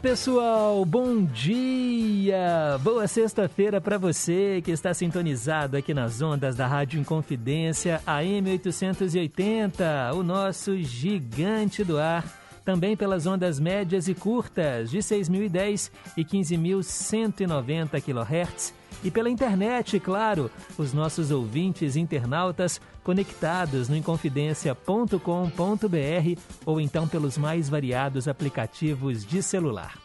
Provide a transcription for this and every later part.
Pessoal, bom dia! Boa sexta-feira para você que está sintonizado aqui nas ondas da Rádio Inconfidência AM 880, o nosso gigante do ar, também pelas ondas médias e curtas de 6.010 e 15.190 kHz e pela internet, claro, os nossos ouvintes internautas conectados no inconfidencia.com.br ou então pelos mais variados aplicativos de celular.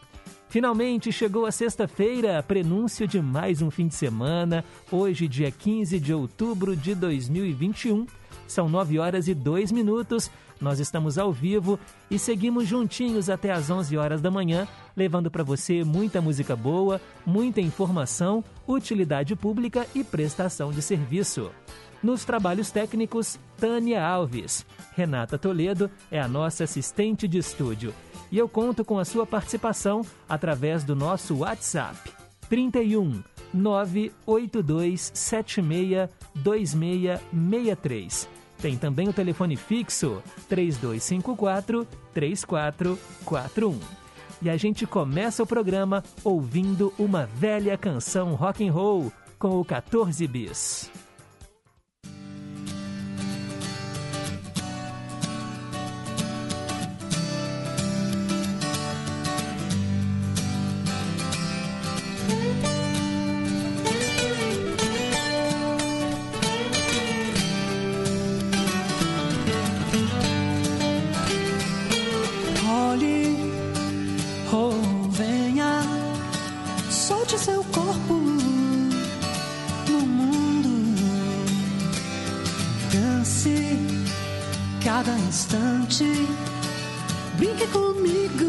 Finalmente chegou a sexta-feira, prenúncio de mais um fim de semana, hoje, dia 15 de outubro de 2021. São 9 horas e 2 minutos. Nós estamos ao vivo e seguimos juntinhos até às 11 horas da manhã, levando para você muita música boa, muita informação, utilidade pública e prestação de serviço. Nos trabalhos técnicos, Tânia Alves. Renata Toledo é a nossa assistente de estúdio. E eu conto com a sua participação através do nosso WhatsApp. 31 982 76 2663. Tem também o telefone fixo 3254 3441. E a gente começa o programa ouvindo uma velha canção rock and roll com o 14 bis. instante. Brinque comigo.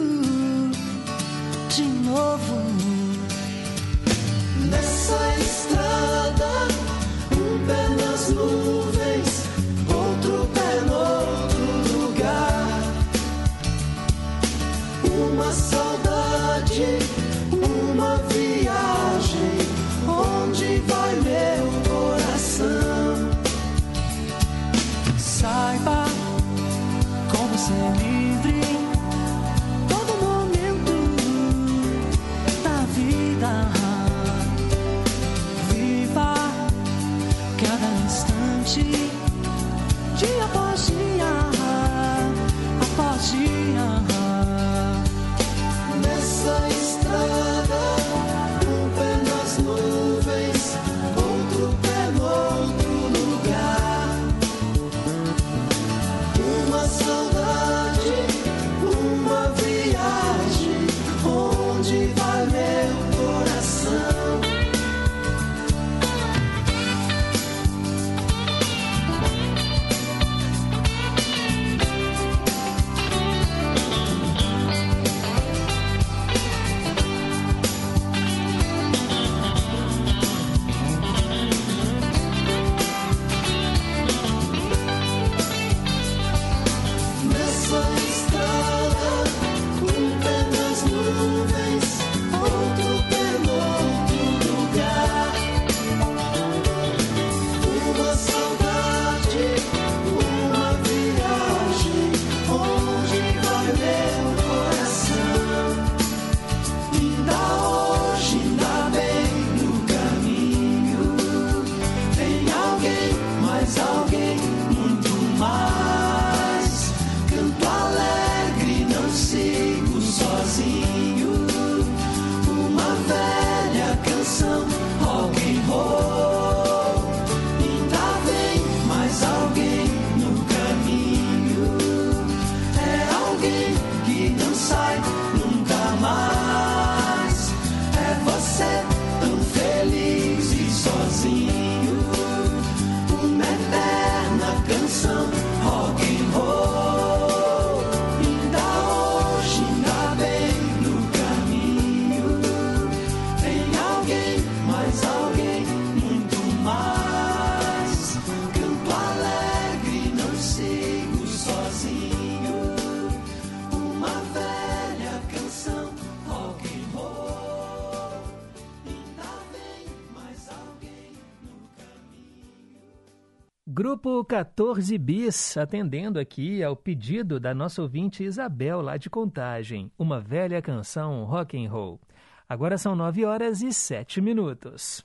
Grupo 14 Bis, atendendo aqui ao pedido da nossa ouvinte Isabel, lá de Contagem, uma velha canção rock and roll. Agora são 9 horas e 7 minutos.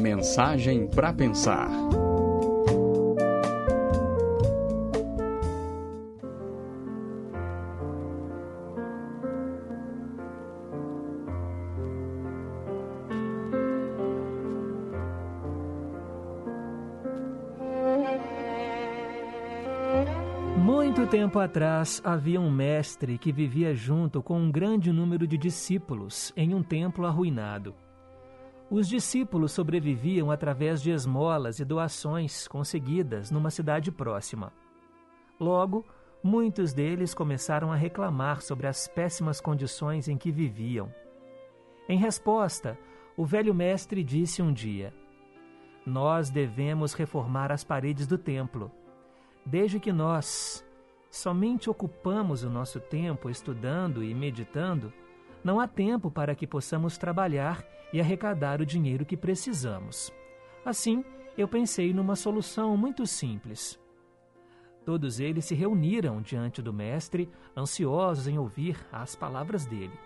Mensagem para pensar. Tempo atrás havia um mestre que vivia junto com um grande número de discípulos em um templo arruinado. Os discípulos sobreviviam através de esmolas e doações conseguidas numa cidade próxima. Logo, muitos deles começaram a reclamar sobre as péssimas condições em que viviam. Em resposta, o velho mestre disse um dia: Nós devemos reformar as paredes do templo. Desde que nós, somente ocupamos o nosso tempo estudando e meditando, não há tempo para que possamos trabalhar e arrecadar o dinheiro que precisamos. Assim, eu pensei numa solução muito simples. Todos eles se reuniram diante do Mestre, ansiosos em ouvir as palavras dele.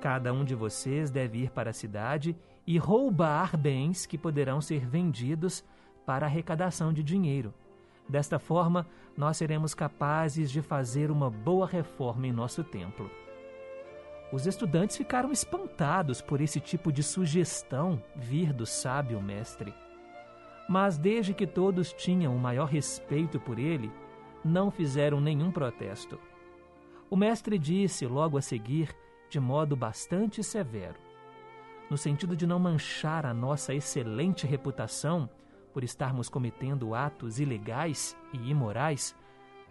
Cada um de vocês deve ir para a cidade e roubar bens que poderão ser vendidos para arrecadação de dinheiro. Desta forma, nós seremos capazes de fazer uma boa reforma em nosso templo. Os estudantes ficaram espantados por esse tipo de sugestão vir do sábio mestre. Mas desde que todos tinham o maior respeito por ele, não fizeram nenhum protesto. O mestre disse logo a seguir, de modo bastante severo: No sentido de não manchar a nossa excelente reputação, por estarmos cometendo atos ilegais e imorais,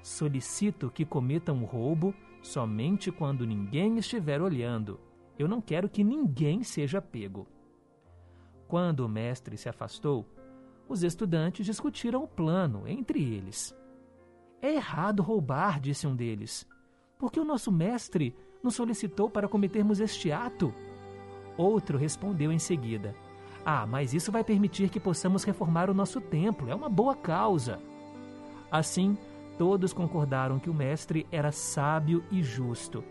solicito que cometam roubo somente quando ninguém estiver olhando. Eu não quero que ninguém seja pego. Quando o mestre se afastou, os estudantes discutiram o plano entre eles. É errado roubar, disse um deles, porque o nosso mestre nos solicitou para cometermos este ato. Outro respondeu em seguida: ah, mas isso vai permitir que possamos reformar o nosso templo. É uma boa causa. Assim, todos concordaram que o mestre era sábio e justo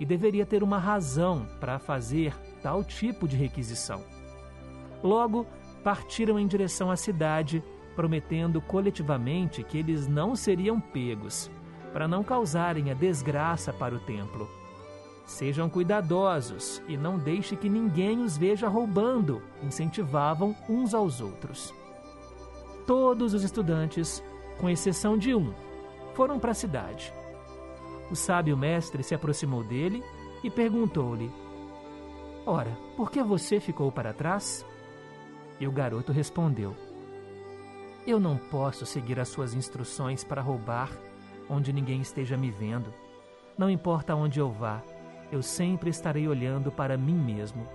e deveria ter uma razão para fazer tal tipo de requisição. Logo, partiram em direção à cidade, prometendo coletivamente que eles não seriam pegos, para não causarem a desgraça para o templo. Sejam cuidadosos e não deixe que ninguém os veja roubando, incentivavam uns aos outros. Todos os estudantes, com exceção de um, foram para a cidade. O sábio mestre se aproximou dele e perguntou-lhe: Ora, por que você ficou para trás? E o garoto respondeu: Eu não posso seguir as suas instruções para roubar onde ninguém esteja me vendo. Não importa onde eu vá, eu sempre estarei olhando para mim mesmo.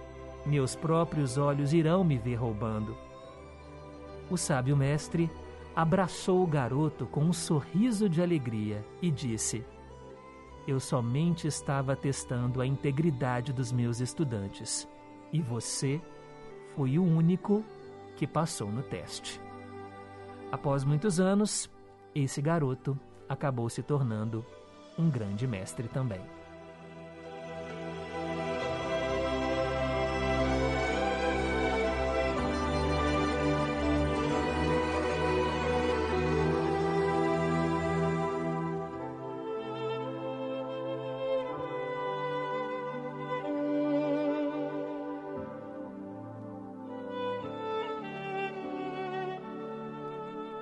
Meus próprios olhos irão me ver roubando. O sábio mestre abraçou o garoto com um sorriso de alegria e disse: Eu somente estava testando a integridade dos meus estudantes e você foi o único que passou no teste. Após muitos anos, esse garoto acabou se tornando um grande mestre também.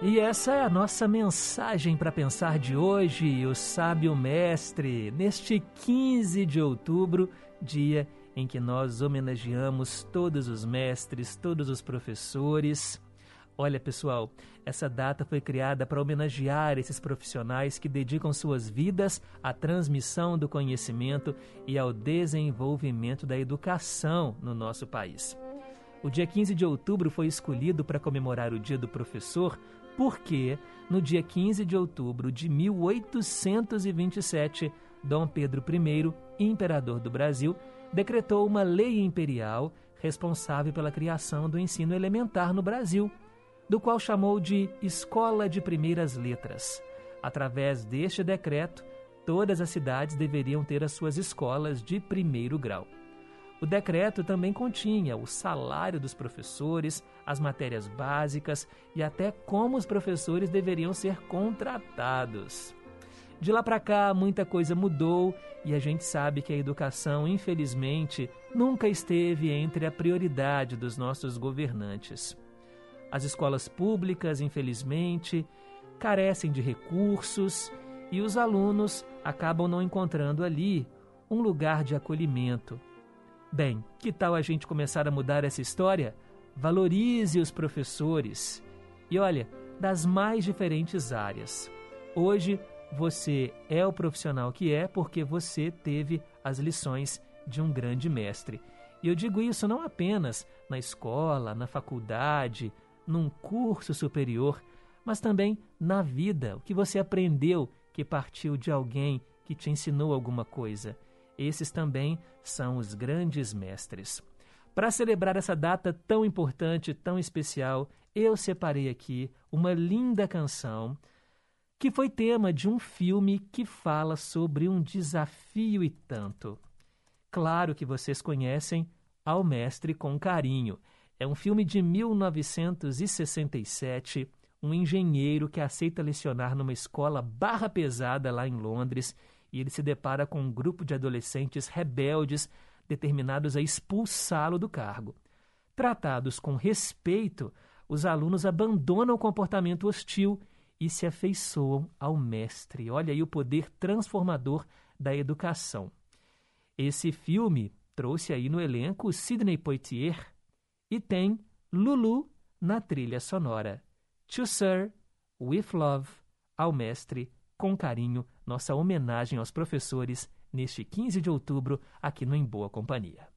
E essa é a nossa mensagem para pensar de hoje, o Sábio Mestre, neste 15 de outubro, dia em que nós homenageamos todos os mestres, todos os professores. Olha, pessoal, essa data foi criada para homenagear esses profissionais que dedicam suas vidas à transmissão do conhecimento e ao desenvolvimento da educação no nosso país. O dia 15 de outubro foi escolhido para comemorar o Dia do Professor porque no dia 15 de outubro de 1827, Dom Pedro I, imperador do Brasil, decretou uma lei imperial responsável pela criação do ensino elementar no Brasil, do qual chamou de Escola de Primeiras Letras. Através deste decreto, todas as cidades deveriam ter as suas escolas de primeiro grau. O decreto também continha o salário dos professores, as matérias básicas e até como os professores deveriam ser contratados. De lá para cá, muita coisa mudou e a gente sabe que a educação, infelizmente, nunca esteve entre a prioridade dos nossos governantes. As escolas públicas, infelizmente, carecem de recursos e os alunos acabam não encontrando ali um lugar de acolhimento. Bem, que tal a gente começar a mudar essa história? Valorize os professores. E olha, das mais diferentes áreas. Hoje, você é o profissional que é porque você teve as lições de um grande mestre. E eu digo isso não apenas na escola, na faculdade, num curso superior, mas também na vida, o que você aprendeu que partiu de alguém que te ensinou alguma coisa. Esses também são os grandes mestres. Para celebrar essa data tão importante, tão especial, eu separei aqui uma linda canção que foi tema de um filme que fala sobre um desafio e tanto. Claro que vocês conhecem Ao Mestre com Carinho. É um filme de 1967, um engenheiro que aceita lecionar numa escola barra pesada lá em Londres e ele se depara com um grupo de adolescentes rebeldes determinados a expulsá-lo do cargo. Tratados com respeito, os alunos abandonam o comportamento hostil e se afeiçoam ao Mestre. Olha aí o poder transformador da educação. Esse filme trouxe aí no elenco Sidney Poitier e tem Lulu na trilha sonora. To Sir, With Love, ao Mestre, com carinho, nossa homenagem aos professores neste 15 de outubro aqui no Em Boa Companhia.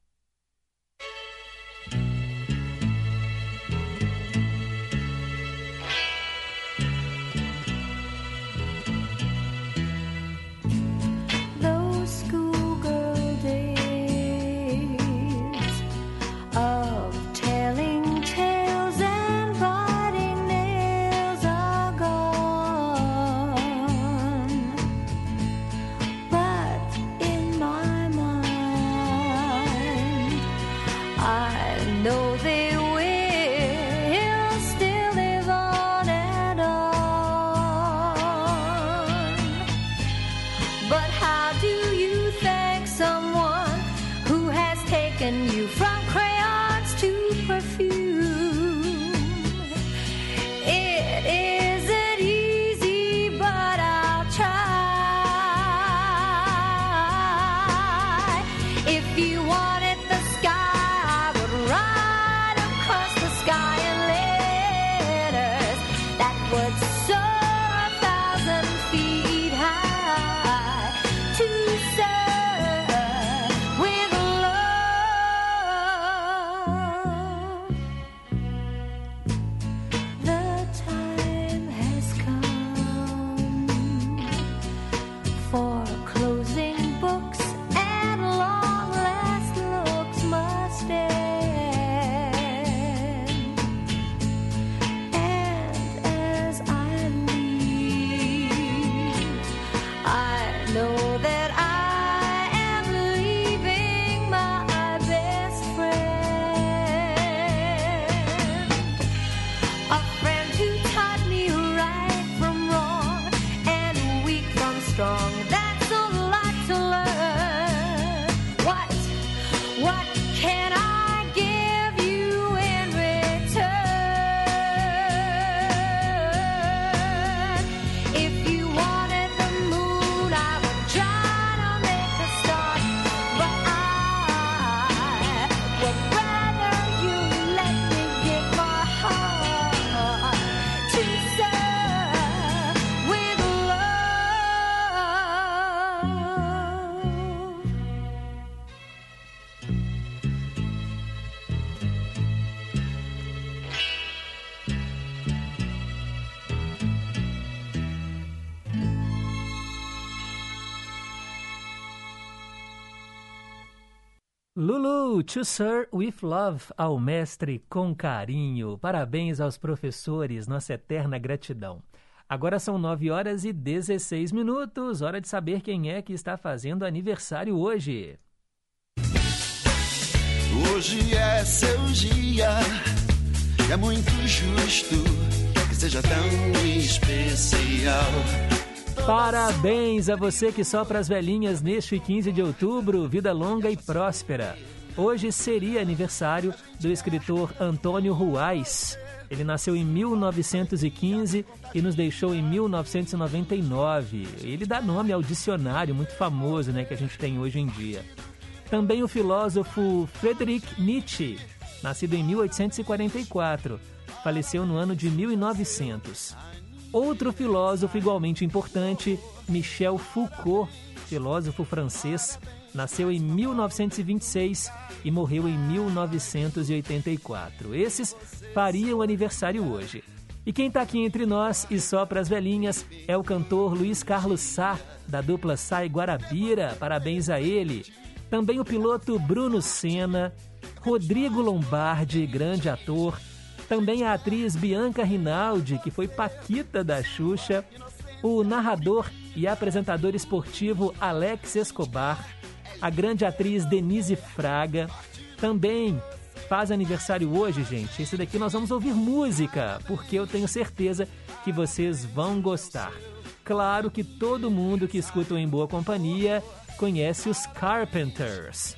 To Sir with Love, ao mestre com carinho. Parabéns aos professores, nossa eterna gratidão. Agora são 9 horas e 16 minutos, hora de saber quem é que está fazendo aniversário hoje. Hoje é seu dia, é muito justo que seja tão especial. Parabéns a você que sopra as velhinhas neste 15 de outubro, vida longa e próspera. Hoje seria aniversário do escritor Antônio Ruais. Ele nasceu em 1915 e nos deixou em 1999. Ele dá nome ao dicionário muito famoso né, que a gente tem hoje em dia. Também o filósofo Friedrich Nietzsche, nascido em 1844, faleceu no ano de 1900. Outro filósofo igualmente importante, Michel Foucault, filósofo francês, nasceu em 1926 e morreu em 1984. Esses fariam aniversário hoje. E quem está aqui entre nós e só para as velhinhas é o cantor Luiz Carlos Sá, da dupla Sai Guarabira. Parabéns a ele. Também o piloto Bruno Senna, Rodrigo Lombardi, grande ator, também a atriz Bianca Rinaldi, que foi Paquita da Xuxa, o narrador e apresentador esportivo Alex Escobar, a grande atriz Denise Fraga, também faz aniversário hoje, gente. Esse daqui nós vamos ouvir música, porque eu tenho certeza que vocês vão gostar. Claro que todo mundo que escuta o Em Boa Companhia conhece os Carpenters,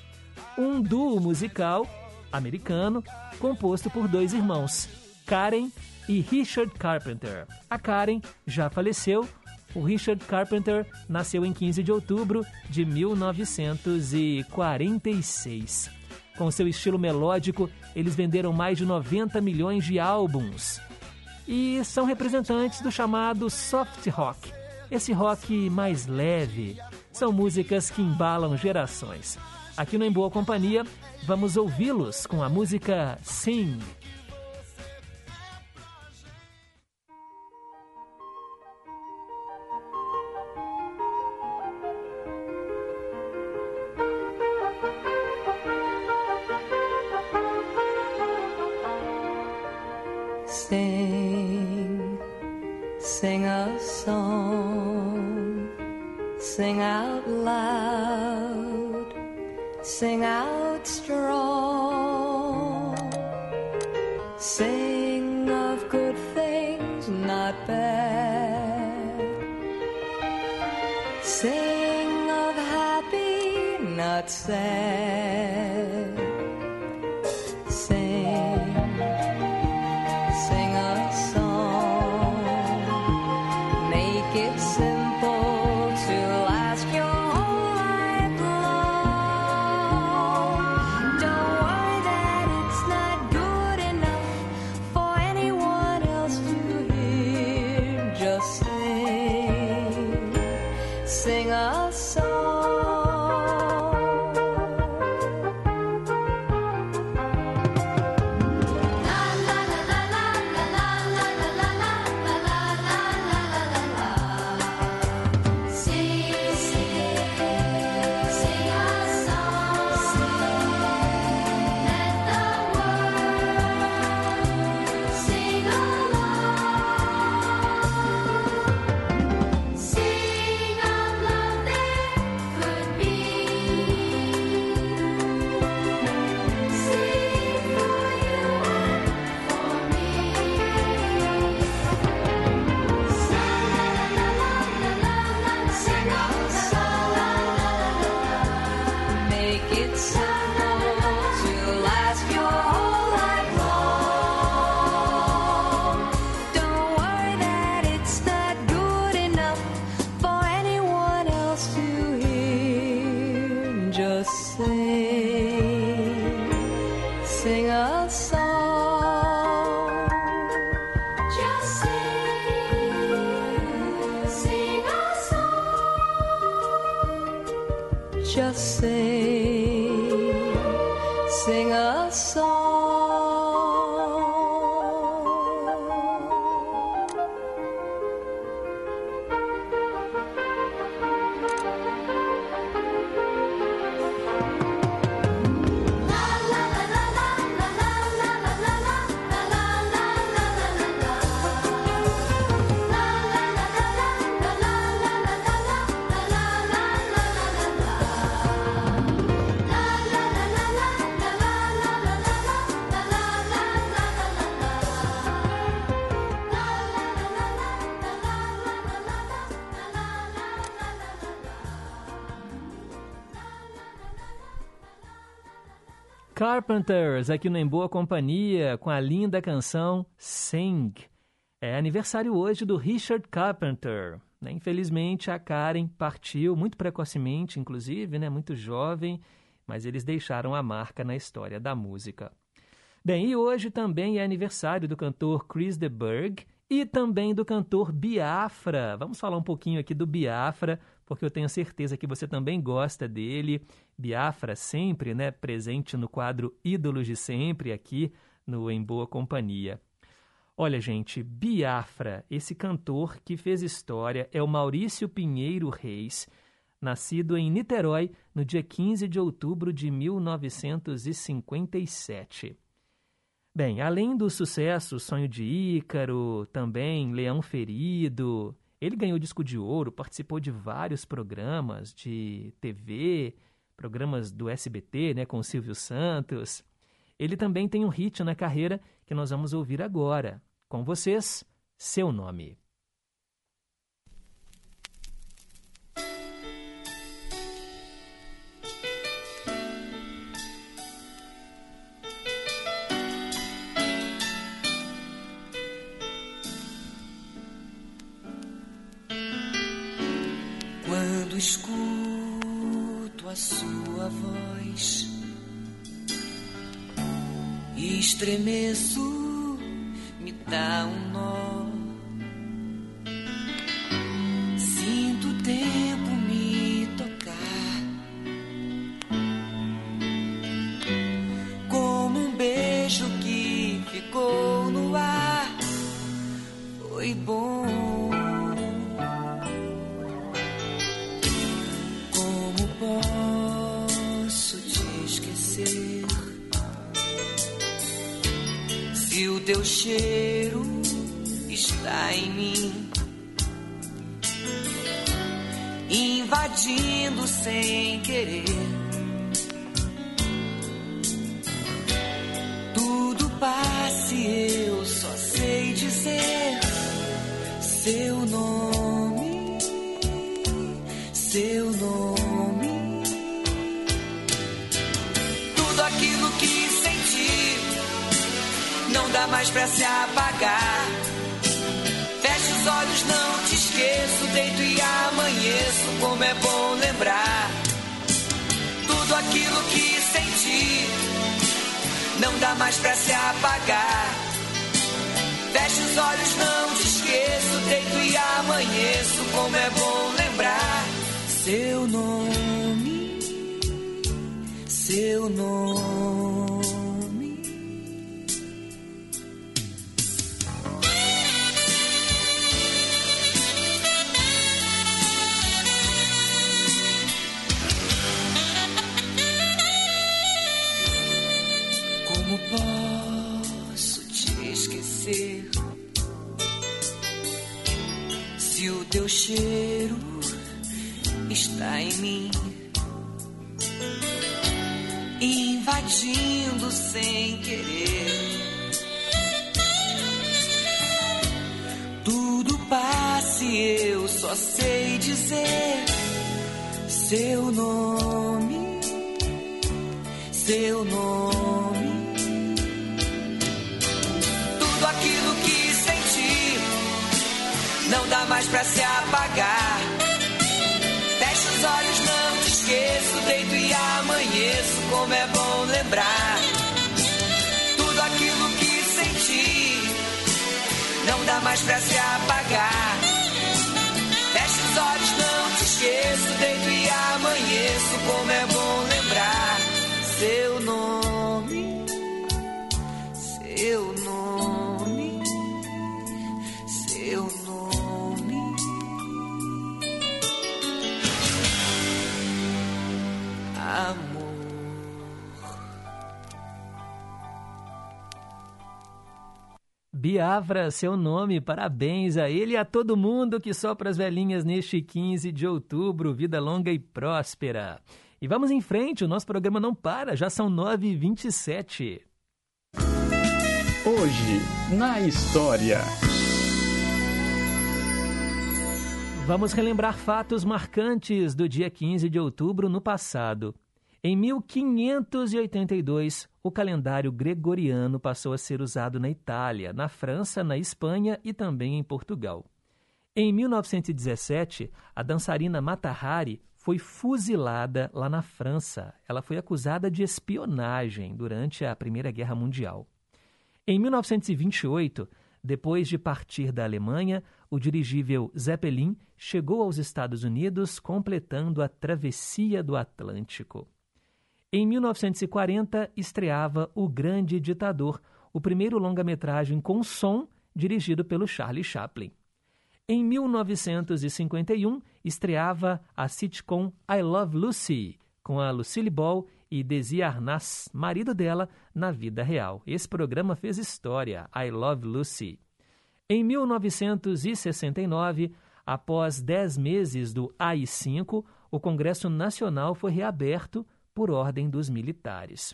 um duo musical americano composto por dois irmãos, Karen e Richard Carpenter. A Karen já faleceu. O Richard Carpenter nasceu em 15 de outubro de 1946. Com seu estilo melódico, eles venderam mais de 90 milhões de álbuns e são representantes do chamado soft rock, esse rock mais leve. São músicas que embalam gerações. Aqui no Em Boa Companhia, vamos ouvi-los com a música Sing. Out loud, sing out strong. Sing of good things, not bad. Sing of happy, not sad. Carpenters, aqui no Em Boa Companhia, com a linda canção Sing. É aniversário hoje do Richard Carpenter. né? Infelizmente, a Karen partiu muito precocemente, inclusive, né? muito jovem, mas eles deixaram a marca na história da música. Bem, e hoje também é aniversário do cantor Chris de Burgh e também do cantor Biafra. Vamos falar um pouquinho aqui do Biafra, porque eu tenho certeza que você também gosta dele. Biafra sempre, né, presente no quadro Ídolos de Sempre aqui no Em Boa Companhia. Olha, gente, Biafra, esse cantor que fez história é o Maurício Pinheiro Reis, nascido em Niterói no dia 15 de outubro de 1957. Bem, além do sucesso Sonho de Ícaro, também Leão Ferido, ele ganhou disco de ouro, participou de vários programas de TV, programas do SBT, né, com o Silvio Santos. Ele também tem um hit na carreira que nós vamos ouvir agora. Com vocês, Seu Nome. Escuto a sua voz, estremeço, me dá um nó. Cheiro está em mim, invadindo sem querer. Mais pra se apagar. Feche os olhos, não te esqueço, deito e amanheço, como é bom lembrar. Tudo aquilo que senti não dá mais pra se apagar. Feche os olhos, não te esqueço, deito e amanheço, como é bom lembrar seu nome, seu nome. Cheiro está em mim, invadindo sem querer. Tudo passe, eu só sei dizer seu nome, seu nome. Não dá mais pra se apagar. Feche os olhos, não te esqueço, deito e amanheço, como é bom lembrar. Tudo aquilo que senti não dá mais pra se apagar. Biafra, seu nome, parabéns a ele e a todo mundo que sopra as velhinhas neste 15 de outubro. Vida longa e próspera. E vamos em frente, o nosso programa não para, já são 9h27. Hoje, na história. Vamos relembrar fatos marcantes do dia 15 de outubro no passado. Em 1582, o calendário gregoriano passou a ser usado na Itália, na França, na Espanha e também em Portugal. Em 1917, a dançarina Mata Hari foi fuzilada lá na França. Ela foi acusada de espionagem durante a Primeira Guerra Mundial. Em 1928, depois de partir da Alemanha, o dirigível Zeppelin chegou aos Estados Unidos, completando a travessia do Atlântico. Em 1940, estreava O Grande Ditador, o primeiro longa-metragem com som dirigido pelo Charlie Chaplin. Em 1951, estreava a sitcom I Love Lucy, com a Lucille Ball e Desi Arnaz, marido dela, na vida real. Esse programa fez história, I Love Lucy. Em 1969, após dez meses do AI-5, o Congresso Nacional foi reaberto por ordem dos militares.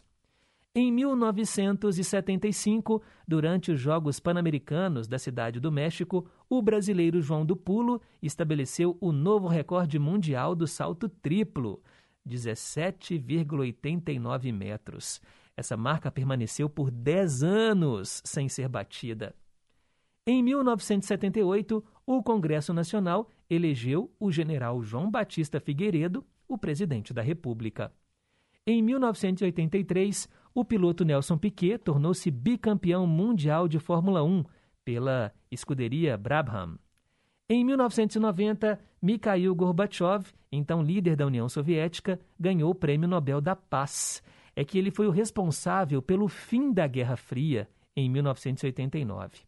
Em 1975, durante os Jogos Pan-Americanos da Cidade do México, o brasileiro João do Pulo estabeleceu o novo recorde mundial do salto triplo, 17,89 metros. Essa marca permaneceu por 10 anos sem ser batida. Em 1978, o Congresso Nacional elegeu o general João Batista Figueiredo o presidente da República. Em 1983, o piloto Nelson Piquet tornou-se bicampeão mundial de Fórmula 1 pela escuderia Brabham. Em 1990, Mikhail Gorbachev, então líder da União Soviética, ganhou o Prêmio Nobel da Paz. É que ele foi o responsável pelo fim da Guerra Fria em 1989.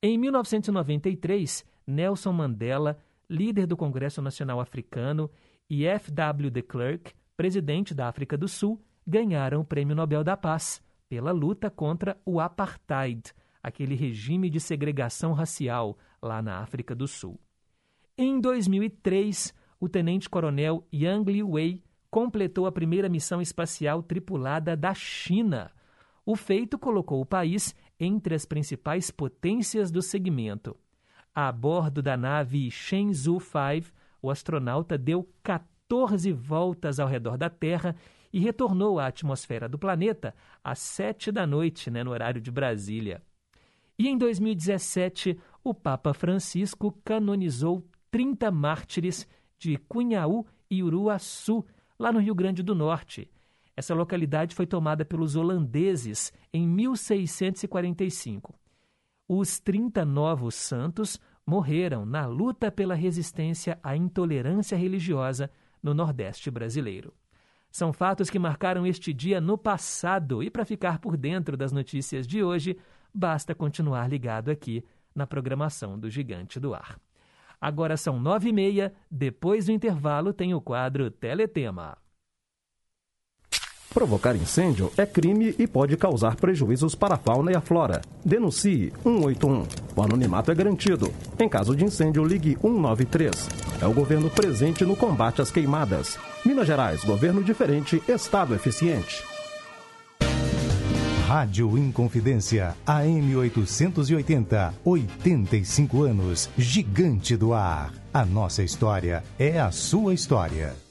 Em 1993, Nelson Mandela, líder do Congresso Nacional Africano, e F.W. de Klerk, presidente da África do Sul, ganharam o Prêmio Nobel da Paz pela luta contra o apartheid, aquele regime de segregação racial lá na África do Sul. Em 2003, o tenente-coronel Yang Liwei completou a primeira missão espacial tripulada da China. O feito colocou o país entre as principais potências do segmento. A bordo da nave Shenzhou 5, o astronauta deu 14 voltas ao redor da Terra e retornou à atmosfera do planeta às 7 da noite, né, no horário de Brasília. E em 2017, o Papa Francisco canonizou 30 mártires de Cunhaú e Uruaçu, lá no Rio Grande do Norte. Essa localidade foi tomada pelos holandeses em 1645. Os 30 novos santos morreram na luta pela resistência à intolerância religiosa no Nordeste brasileiro. São fatos que marcaram este dia no passado e para ficar por dentro das notícias de hoje, basta continuar ligado aqui na programação do Gigante do Ar. Agora são nove e meia, depois do intervalo tem o quadro Teletema. Provocar incêndio é crime e pode causar prejuízos para a fauna e a flora. Denuncie 181. O anonimato é garantido. Em caso de incêndio, ligue 193. É o governo presente no combate às queimadas. Minas Gerais, governo diferente, Estado eficiente. Rádio Inconfidência, AM 880, 85 anos, gigante do ar. A nossa história é a sua história.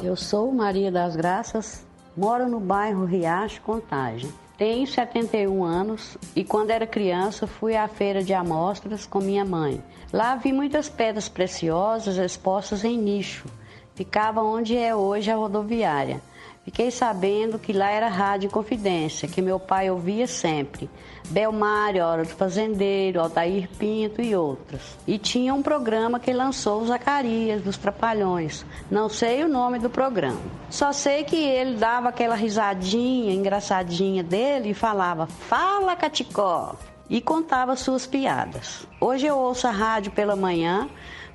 Eu sou Maria das Graças, moro no bairro Riacho, Contagem. Tenho 71 anos e quando era criança fui à feira de amostras com minha mãe. Lá vi muitas pedras preciosas expostas em nicho. Ficava onde é hoje a rodoviária. Fiquei sabendo que lá era Rádio Confidência, que meu pai ouvia sempre. Belmário, Hora do Fazendeiro, Altair Pinto e outros. E tinha um programa que lançou o Zacarias, dos Trapalhões. Não sei o nome do programa. Só sei que ele dava aquela risadinha engraçadinha dele e falava: Fala, Caticó! E contava suas piadas. Hoje eu ouço a rádio pela manhã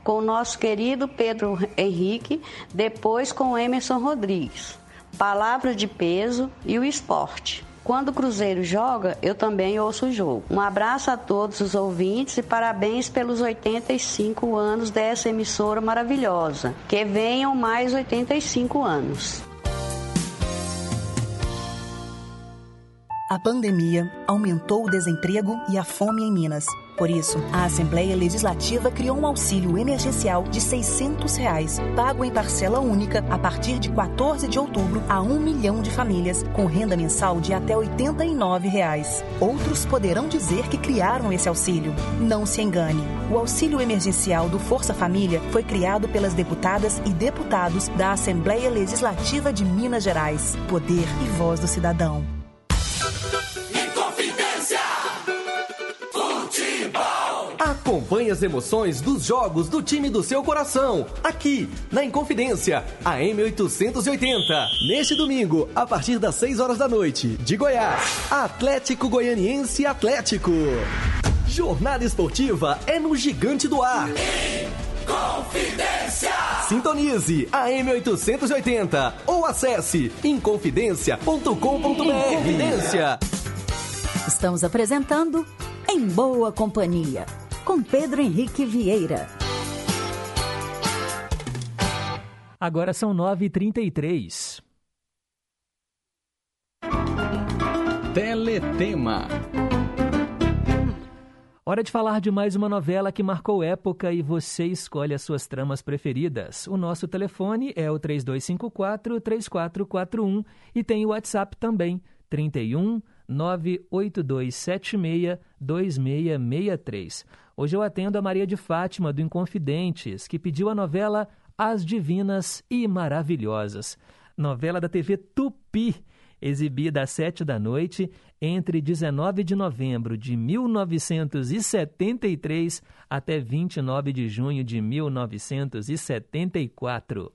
com o nosso querido Pedro Henrique, depois com Emerson Rodrigues. Palavra de peso e o esporte. Quando o Cruzeiro joga, eu também ouço o jogo. Um abraço a todos os ouvintes e parabéns pelos 85 anos dessa emissora maravilhosa. Que venham mais 85 anos. A pandemia aumentou o desemprego e a fome em Minas. Por isso, a Assembleia Legislativa criou um auxílio emergencial de 600 reais, pago em parcela única a partir de 14 de outubro a um milhão de famílias, com renda mensal de até 89 reais. Outros poderão dizer que criaram esse auxílio. Não se engane. O auxílio emergencial do Força Família foi criado pelas deputadas e deputados da Assembleia Legislativa de Minas Gerais. Poder e voz do cidadão. Acompanhe as emoções dos jogos do time do seu coração, aqui na Inconfidência, a M880. Neste domingo, a partir das 6 horas da noite, de Goiás, Atlético Goianiense Atlético. Jornada esportiva é no Gigante do Ar. Confidência. Sintonize a M880 ou acesse inconfidencia.com.br. Inconfidência. Estamos apresentando Em Boa Companhia, com Pedro Henrique Vieira. Agora são 9h33. Teletema. Hora de falar de mais uma novela que marcou época e você escolhe as suas tramas preferidas. O nosso telefone é o 3254-3441 e tem o WhatsApp também, 31 98276 2663. Hoje eu atendo a Maria de Fátima, do Inconfidentes, que pediu a novela As Divinas e Maravilhosas. Novela da TV Tupi, exibida às sete da noite entre 19 de novembro de 1973 até 29 de junho de 1974.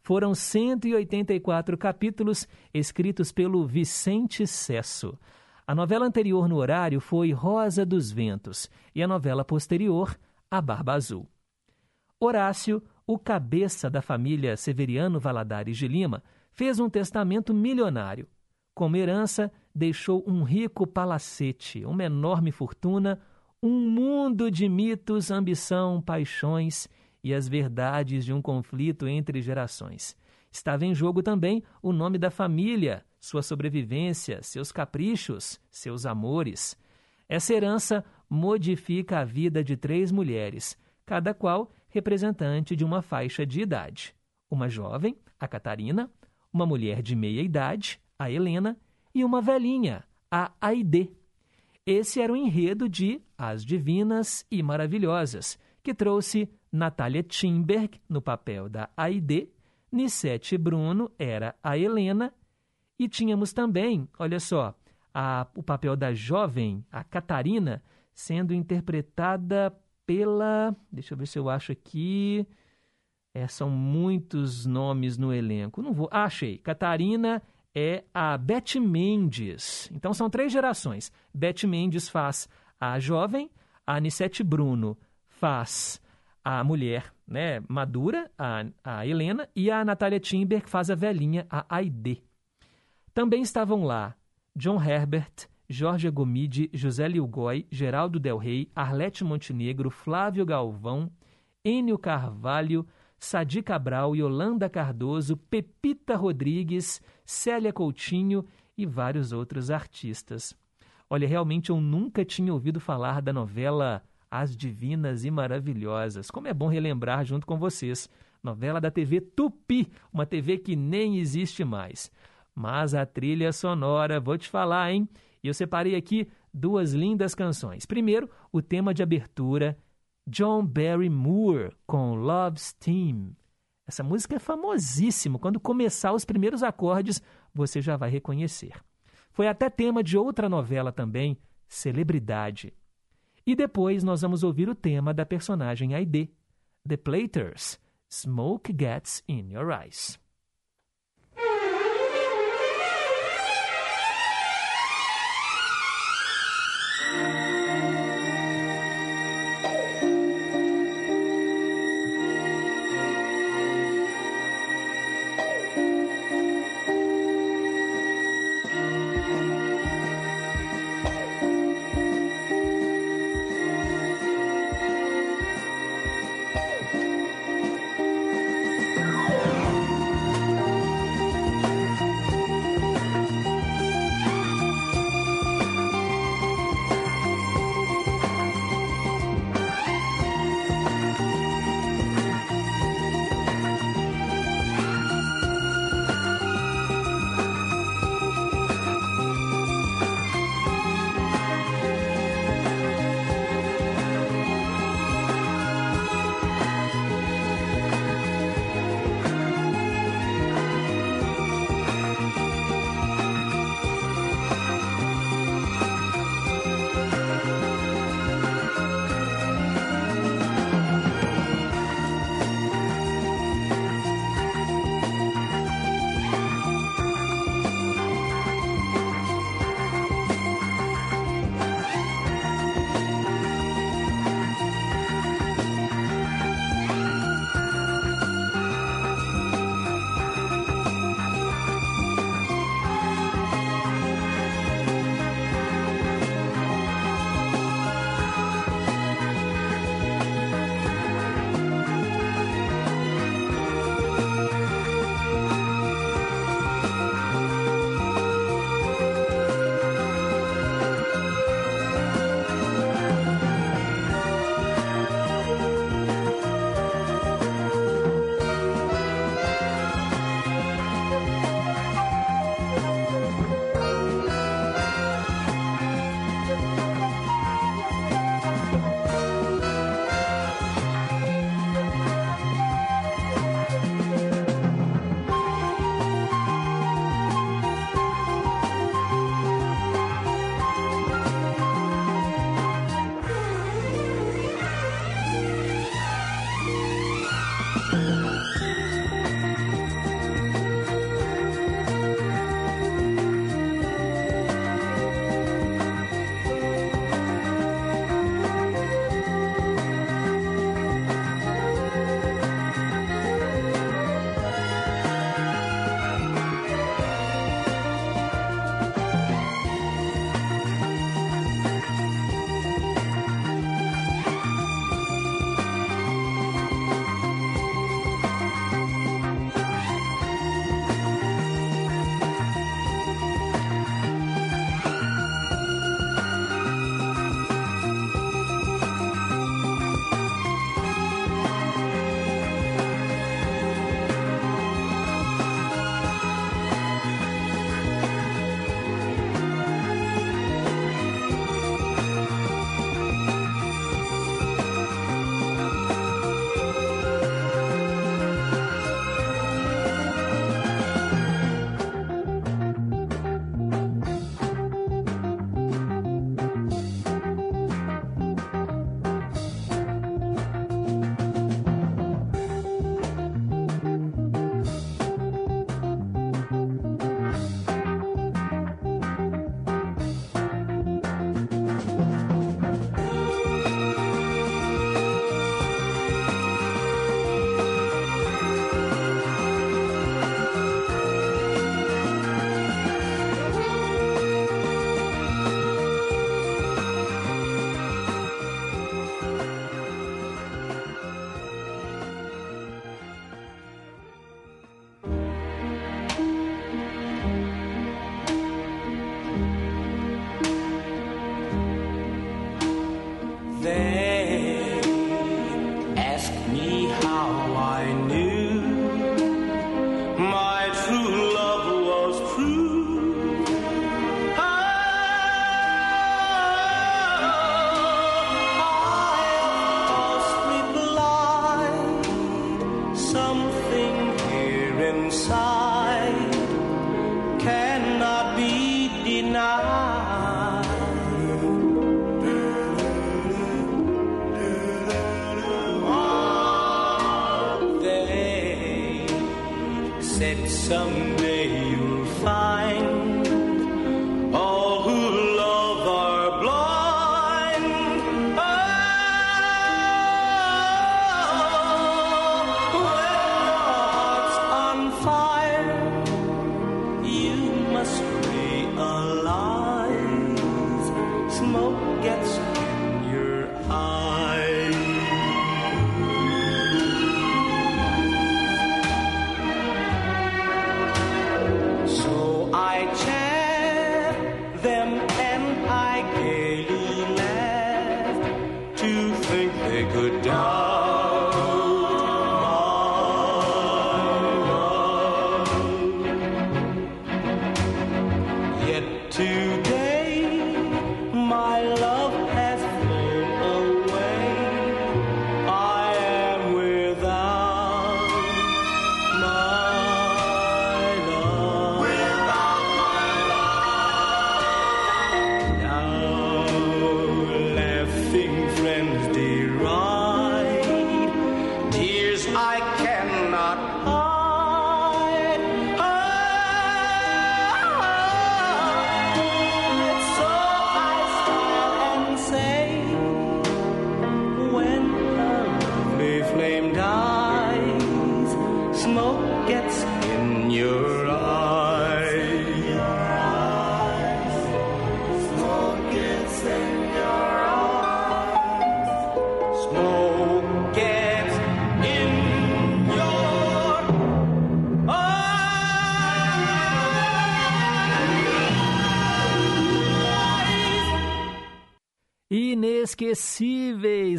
Foram 184 capítulos escritos pelo Vicente Cesso. A novela anterior no horário foi Rosa dos Ventos e a novela posterior, A Barba Azul. Horácio, o cabeça da família Severiano Valadares de Lima, fez um testamento milionário. Como herança, deixou um rico palacete, uma enorme fortuna, um mundo de mitos, ambição, paixões e as verdades de um conflito entre gerações. Estava em jogo também o nome da família, sua sobrevivência, seus caprichos, seus amores. Essa herança modifica a vida de três mulheres, cada qual representante de uma faixa de idade. Uma jovem, a Catarina, uma mulher de meia idade, a Helena, e uma velhinha, a Aide. Esse era o enredo de As Divinas e Maravilhosas, que trouxe Natália Timberg no papel da Aide, Nissete Bruno era a Helena, e tínhamos também, olha só, a, o papel da jovem, a Catarina, sendo interpretada pela. Deixa eu ver se eu acho aqui. É, são muitos nomes no elenco. Não vou. Ah, achei. Catarina é a Beth Mendes. Então são três gerações. Beth Mendes faz a jovem, a Anissete Bruno faz a mulher né, madura, a, a Helena, e a Natália Timber faz a velhinha, a Aide. Também estavam lá John Herbert, Jorge Gomide, José Lilgói, Geraldo Del Rey, Arlete Montenegro, Flávio Galvão, Enio Carvalho, Sadi Cabral, Yolanda Cardoso, Pepita Rodrigues, Célia Coutinho e vários outros artistas. Olha, realmente eu nunca tinha ouvido falar da novela As Divinas e Maravilhosas. Como é bom relembrar junto com vocês. Novela da TV Tupi, uma TV que nem existe mais. Mas a trilha sonora, vou te falar, hein? E eu separei aqui duas lindas canções. Primeiro, o tema de abertura John Barry Moore com Love's Team. Essa música é famosíssima. Quando começar os primeiros acordes, você já vai reconhecer. Foi até tema de outra novela também, Celebridade. E depois nós vamos ouvir o tema da personagem Aide, The Platers, Smoke Gets in Your Eyes.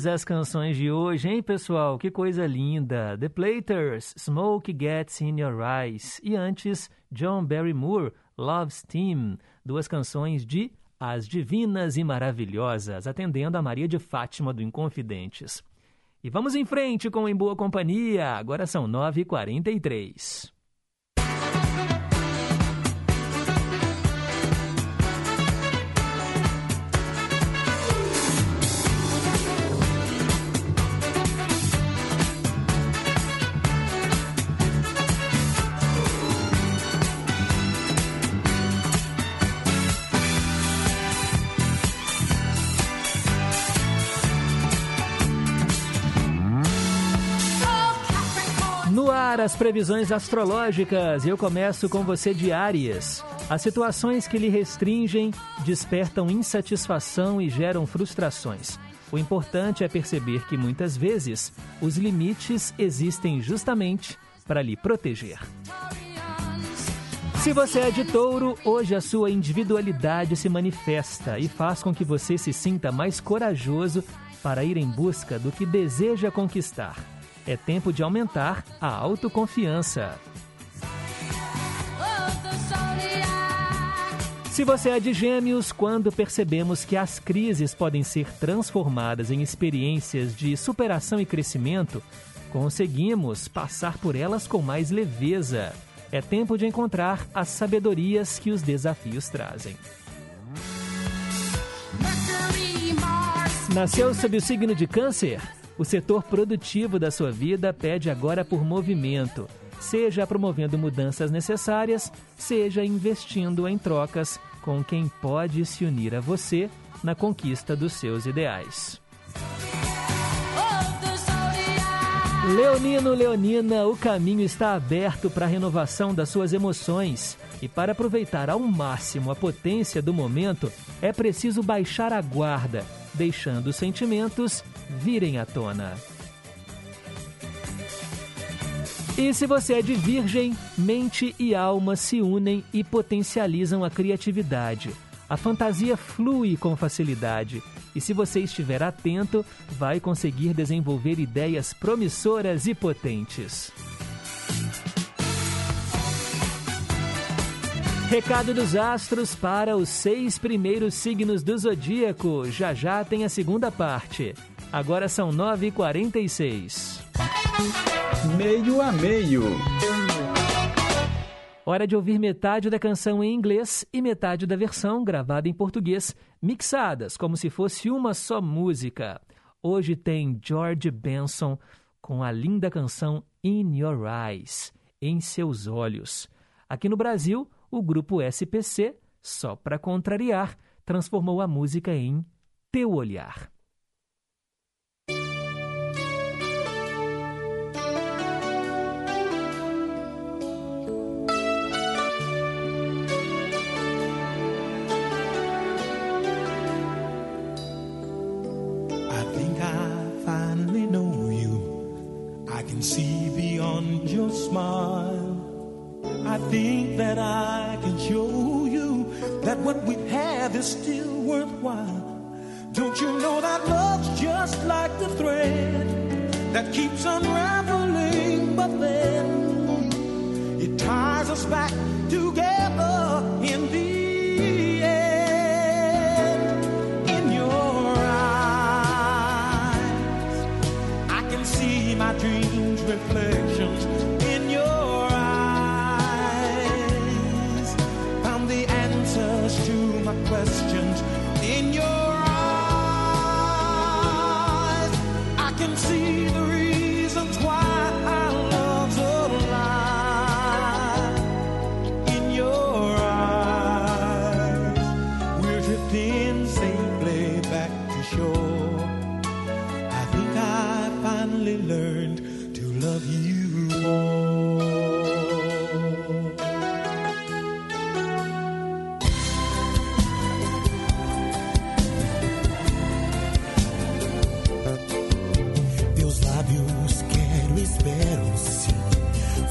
As canções de hoje, hein, pessoal? Que coisa linda! The Platers, Smoke Gets in Your Eyes. E antes, John Barrymore, Love's Team. Duas canções de As Divinas e Maravilhosas, atendendo a Maria de Fátima do Inconfidentes. E vamos em frente com Em Boa Companhia. Agora são 9h43. As previsões astrológicas. Eu começo com você de Áries. As situações que lhe restringem despertam insatisfação e geram frustrações. O importante é perceber que muitas vezes os limites existem justamente para lhe proteger. Se você é de touro, hoje a sua individualidade se manifesta e faz com que você se sinta mais corajoso para ir em busca do que deseja conquistar. É tempo de aumentar a autoconfiança. Se você é de gêmeos, quando percebemos que as crises podem ser transformadas em experiências de superação e crescimento, conseguimos passar por elas com mais leveza. É tempo de encontrar as sabedorias que os desafios trazem. Nasceu sob o signo de Câncer? O setor produtivo da sua vida pede agora por movimento, seja promovendo mudanças necessárias, seja investindo em trocas com quem pode se unir a você na conquista dos seus ideais. Leonino, Leonina, o caminho está aberto para a renovação das suas emoções. E para aproveitar ao máximo a potência do momento, é preciso baixar a guarda, deixando os sentimentos virem à tona. E se você é de virgem, mente e alma se unem e potencializam a criatividade. A fantasia flui com facilidade e se você estiver atento, vai conseguir desenvolver ideias promissoras e potentes. Recado dos astros para os seis primeiros signos do zodíaco. Já já tem a segunda parte. Agora são 9h46. Meio a meio. Hora de ouvir metade da canção em inglês e metade da versão gravada em português, mixadas como se fosse uma só música. Hoje tem George Benson com a linda canção In Your Eyes, em seus olhos. Aqui no Brasil, o grupo SPC, só para contrariar, transformou a música em Teu Olhar. See beyond your smile. I think that I can show you that what we have is still worthwhile. Don't you know that love's just like the thread that keeps unraveling, but then it ties us back together in the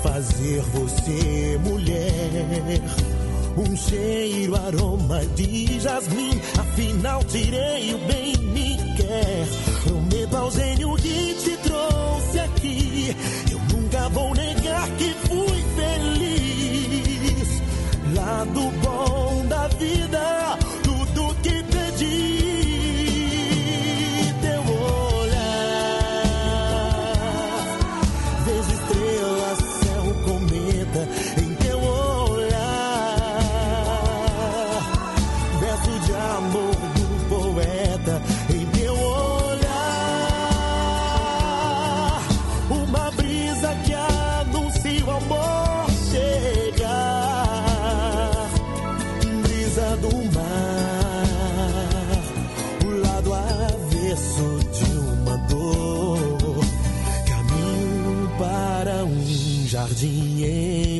fazer você mulher. Um cheiro, aroma de jasmim, afinal tirei o bem me quer. Prometo ao gênio que te trouxe aqui, eu nunca vou negar que fui feliz. Lado bom da vida,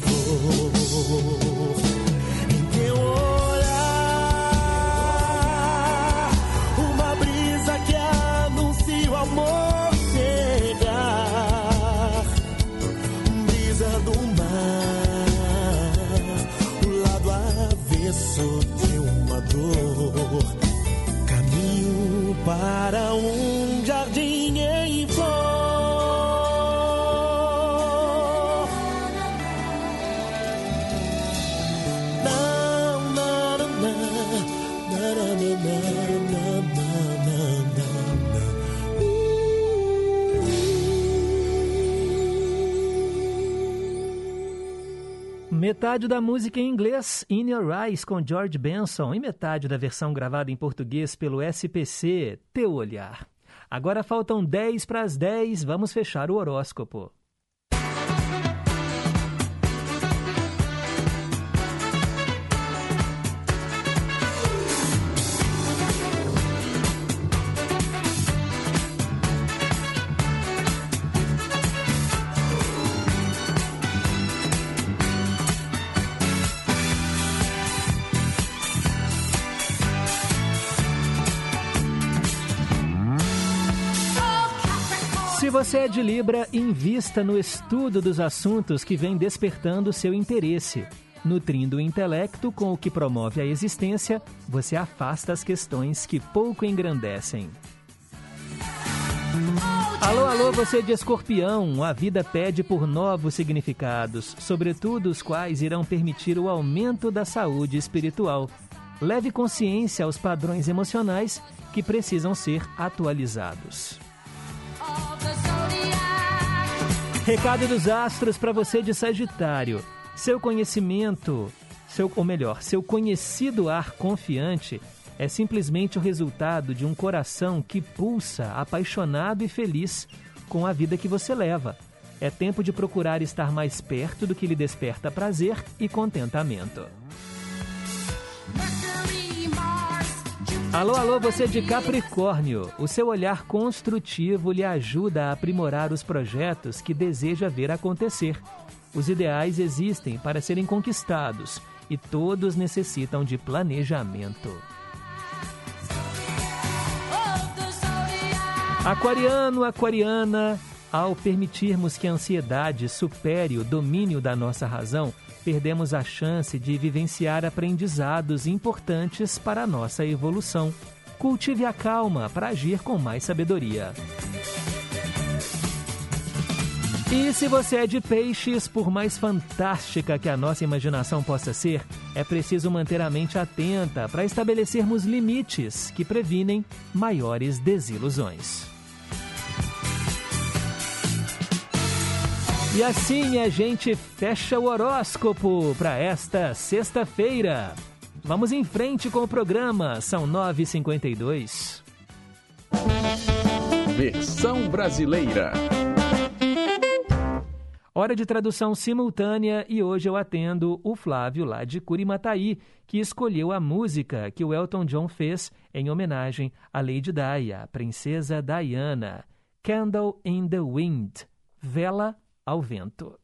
flor. Em teu olhar, uma brisa que anuncia o amor chegar. Brisa do mar, o lado avesso de uma dor. Caminho para um Metade da música em inglês, In Your Eyes, com George Benson, e metade da versão gravada em português pelo SPC, Teu Olhar. Agora faltam 10 para as 10, vamos fechar o horóscopo. Você de Libra, invista no estudo dos assuntos que vêm despertando seu interesse. Nutrindo o intelecto com o que promove a existência, você afasta as questões que pouco engrandecem. Alô, alô, você de escorpião, a vida pede por novos significados, sobretudo os quais irão permitir o aumento da saúde espiritual. Leve consciência aos padrões emocionais que precisam ser atualizados. Recado dos astros para você de Sagitário. Seu conhecimento, seu, ou melhor, seu conhecido ar confiante é simplesmente o resultado de um coração que pulsa apaixonado e feliz com a vida que você leva. É tempo de procurar estar mais perto do que lhe desperta prazer e contentamento. Alô, alô, você de Capricórnio. O seu olhar construtivo lhe ajuda a aprimorar os projetos que deseja ver acontecer. Os ideais existem para serem conquistados e todos necessitam de planejamento. Aquariano, aquariana, ao permitirmos que a ansiedade supere o domínio da nossa razão, perdemos a chance de vivenciar aprendizados importantes para a nossa evolução. Cultive a calma para agir com mais sabedoria. E se você é de peixes, por mais fantástica que a nossa imaginação possa ser, é preciso manter a mente atenta para estabelecermos limites que previnem maiores desilusões. E assim a gente fecha o horóscopo para esta sexta-feira. Vamos em frente com o programa, são 9h52. Versão brasileira. Hora de tradução simultânea e hoje eu atendo o Flávio lá de Curimataí, que escolheu a música que o Elton John fez em homenagem a Lady Di, a princesa Diana. Candle in the Wind, Vela ao Vento.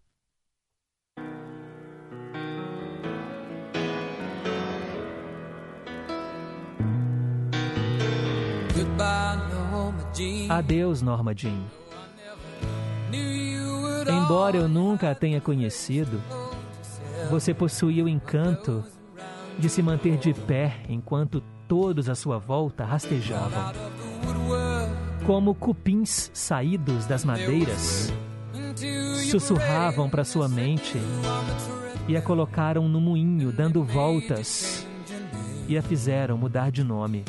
Adeus, Norma Jean. Embora eu nunca a tenha conhecido, você possuía o encanto de se manter de pé enquanto todos à sua volta rastejavam. Como cupins saídos das madeiras, sussurravam para sua mente e a colocaram no moinho, dando voltas, e a fizeram mudar de nome.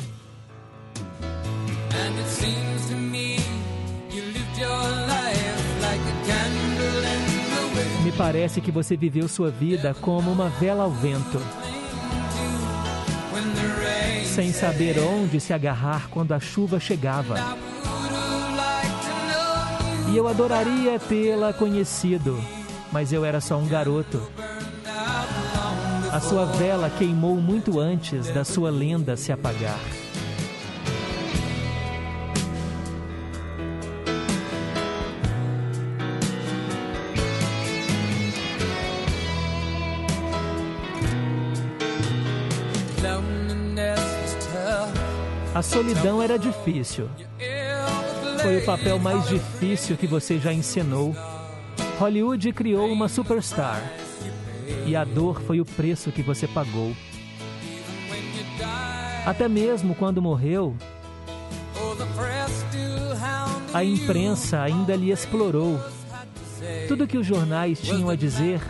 Me parece que você viveu sua vida como uma vela ao vento, sem saber onde se agarrar quando a chuva chegava. E eu adoraria tê-la conhecido, mas eu era só um garoto. A sua vela queimou muito antes da sua lenda se apagar. A solidão era difícil. Foi o papel mais difícil que você já encenou. Hollywood criou uma superstar. E a dor foi o preço que você pagou. Até mesmo quando morreu, a imprensa ainda lhe explorou. Tudo que os jornais tinham a dizer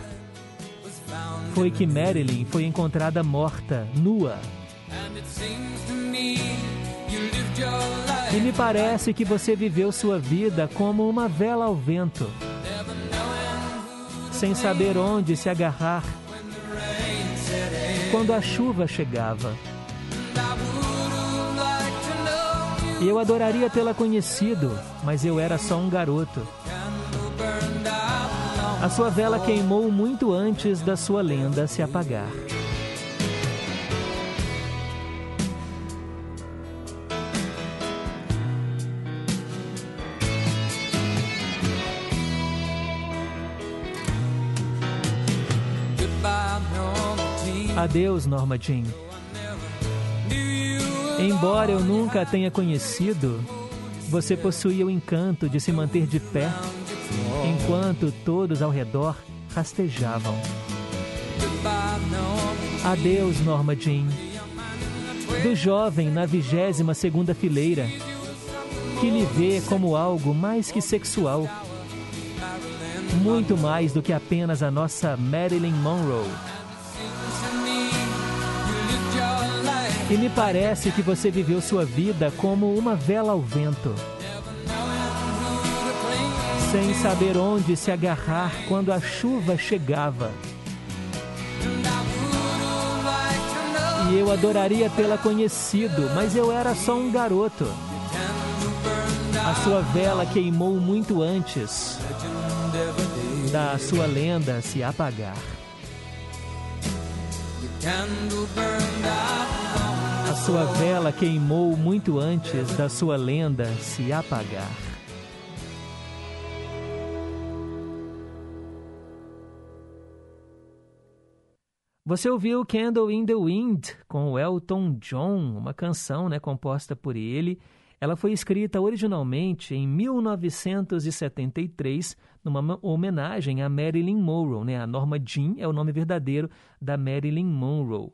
foi que Marilyn foi encontrada morta, nua. E me parece que você viveu sua vida como uma vela ao vento, sem saber onde se agarrar quando a chuva chegava. E eu adoraria tê-la conhecido, mas eu era só um garoto. A sua vela queimou muito antes da sua lenda se apagar. Adeus, Norma Jean. Embora eu nunca a tenha conhecido, você possuía o encanto de se manter de pé enquanto todos ao redor rastejavam. Adeus, Norma Jean. Do jovem na vigésima segunda fileira, que lhe vê como algo mais que sexual, muito mais do que apenas a nossa Marilyn Monroe. E me parece que você viveu sua vida como uma vela ao vento, sem saber onde se agarrar quando a chuva chegava. E eu adoraria tê-la conhecido, mas eu era só um garoto. A sua vela queimou muito antes da sua lenda se apagar. A sua vela queimou muito antes da sua lenda se apagar. Você ouviu Candle in the Wind com Elton John, uma canção né, composta por ele. Ela foi escrita originalmente em 1973, numa homenagem a Marilyn Monroe. Né? A Norma Jean é o nome verdadeiro da Marilyn Monroe.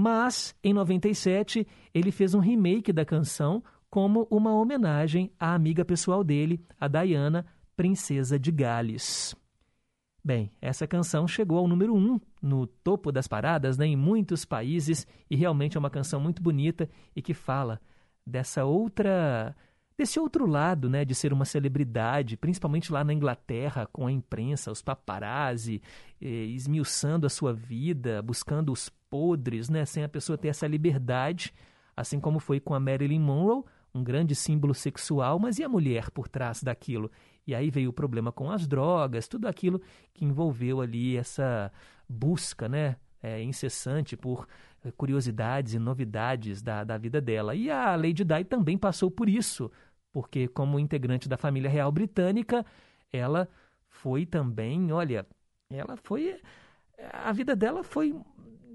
Mas, em 97, ele fez um remake da canção como uma homenagem à amiga pessoal dele, a Diana, Princesa de Gales. Bem, essa canção chegou ao número 1 um no topo das paradas né, em muitos países e realmente é uma canção muito bonita e que fala dessa outra desse outro lado, né, de ser uma celebridade, principalmente lá na Inglaterra, com a imprensa, os paparazzi, eh, esmiuçando a sua vida, buscando os podres, né, sem a pessoa ter essa liberdade, assim como foi com a Marilyn Monroe, um grande símbolo sexual, mas e a mulher por trás daquilo? E aí veio o problema com as drogas, tudo aquilo que envolveu ali essa busca, né, é, incessante por eh, curiosidades e novidades da, da vida dela. E a Lady Di também passou por isso, porque como integrante da família real britânica, ela foi também, olha, ela foi a vida dela foi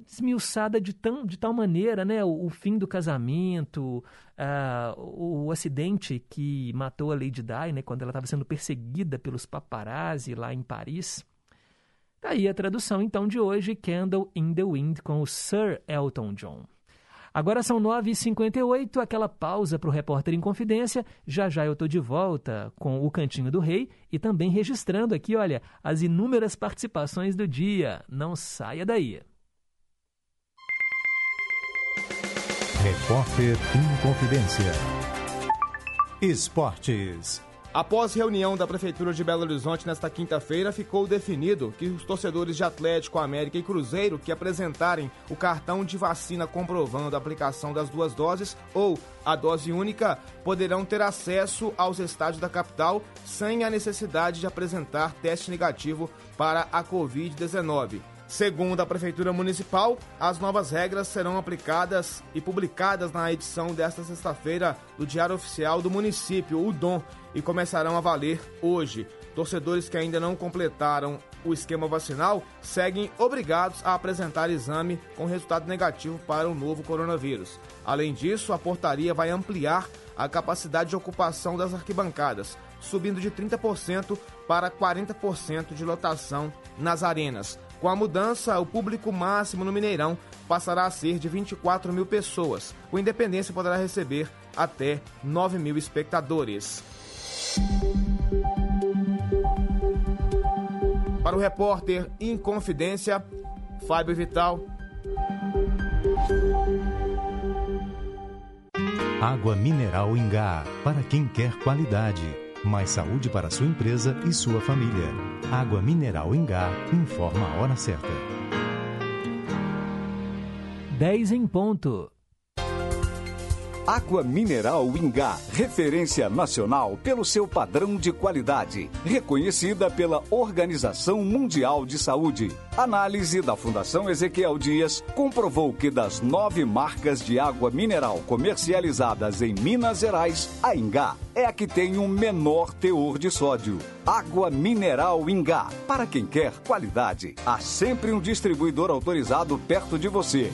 esmiuçada de, tão, de tal maneira, né? O, o fim do casamento, uh, o, o, acidente que matou a Lady Di, né? Quando ela estava sendo perseguida pelos paparazzi lá em Paris. Tá aí a tradução, então, de hoje, Candle in the Wind, com o Sir Elton John. Agora são 9h58, aquela pausa para o Repórter em Confidência. Já já eu estou de volta com o Cantinho do Rei e também registrando aqui, olha, as inúmeras participações do dia. Não saia daí. Repórter em Confidência. Esportes. Após reunião da Prefeitura de Belo Horizonte nesta quinta-feira, ficou definido que os torcedores de Atlético, América e Cruzeiro que apresentarem o cartão de vacina comprovando a aplicação das duas doses ou a dose única poderão ter acesso aos estádios da capital sem a necessidade de apresentar teste negativo para a Covid-19. Segundo a Prefeitura Municipal, as novas regras serão aplicadas e publicadas na edição desta sexta-feira do Diário Oficial do Município, o DOM, e começarão a valer hoje. Torcedores que ainda não completaram o esquema vacinal seguem obrigados a apresentar exame com resultado negativo para o novo coronavírus. Além disso, a portaria vai ampliar a capacidade de ocupação das arquibancadas, subindo de 30% para 40% de lotação nas arenas. Com a mudança, o público máximo no Mineirão passará a ser de 24 mil pessoas. O Independência poderá receber até 9 mil espectadores. Para o repórter Inconfidência, Fábio Vital. Água mineral Ingá, para quem quer qualidade. Mais saúde para sua empresa e sua família. Água mineral Ingá informa a hora certa. 10 em ponto. Água Mineral Ingá, referência nacional pelo seu padrão de qualidade, reconhecida pela Organização Mundial de Saúde. Análise da Fundação Ezequiel Dias comprovou que das nove marcas de água mineral comercializadas em Minas Gerais, a Ingá é a que tem o um menor teor de sódio. Água Mineral Ingá. Para quem quer qualidade, há sempre um distribuidor autorizado perto de você.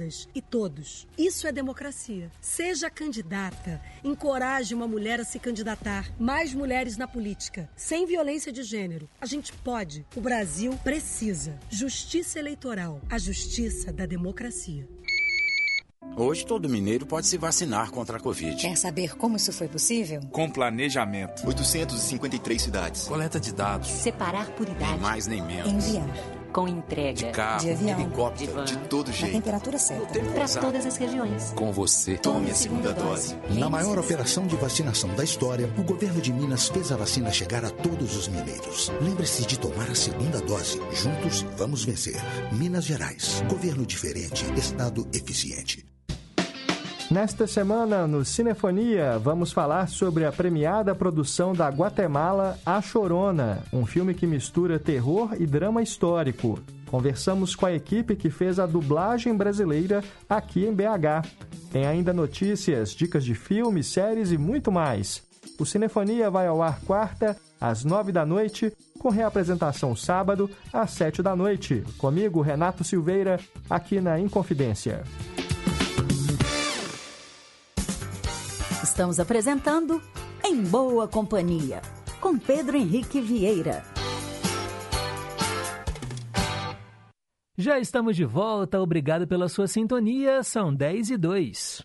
e todos. Isso é democracia. Seja candidata, encoraje uma mulher a se candidatar candidatar, mais mulheres na política, sem violência de gênero. A gente pode. O Brasil precisa. Justiça eleitoral. A justiça da democracia. Hoje todo mineiro pode se vacinar contra a Covid. Quer saber como isso foi possível? Com planejamento. 853 cidades. Coleta de dados. Separar por idade. Nem mais nem menos. Enviar. Com entrega. De carro, de avião. helicóptero, de todo Na jeito. temperatura certa. Para todas as regiões. Com você. Tome a segunda dose. Na maior operação de vacinação da história, o governo de Minas fez a vacina chegar a todos os mineiros. Lembre-se de tomar a segunda dose. Juntos vamos vencer. Minas Gerais. Governo diferente, Estado eficiente. Nesta semana, no Cinefonia, vamos falar sobre a premiada produção da Guatemala A Chorona, um filme que mistura terror e drama histórico. Conversamos com a equipe que fez a dublagem brasileira aqui em BH. Tem ainda notícias, dicas de filmes, séries e muito mais. O Cinefonia vai ao ar quarta, às nove da noite, com reapresentação sábado, às sete da noite. Comigo, Renato Silveira, aqui na Inconfidência. Estamos apresentando Em Boa Companhia, com Pedro Henrique Vieira. Já estamos de volta, obrigado pela sua sintonia, são 10 e 2.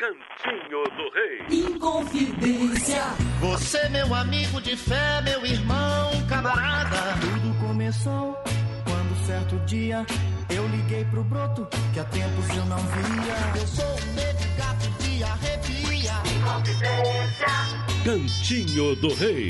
Cantinho do Rei. Inconfidência. Você, meu amigo de fé, meu irmão, camarada. Tudo começou quando certo dia eu liguei pro broto que há tempos eu não via. Eu sou um negro gato de arrepia. Cantinho do Rei.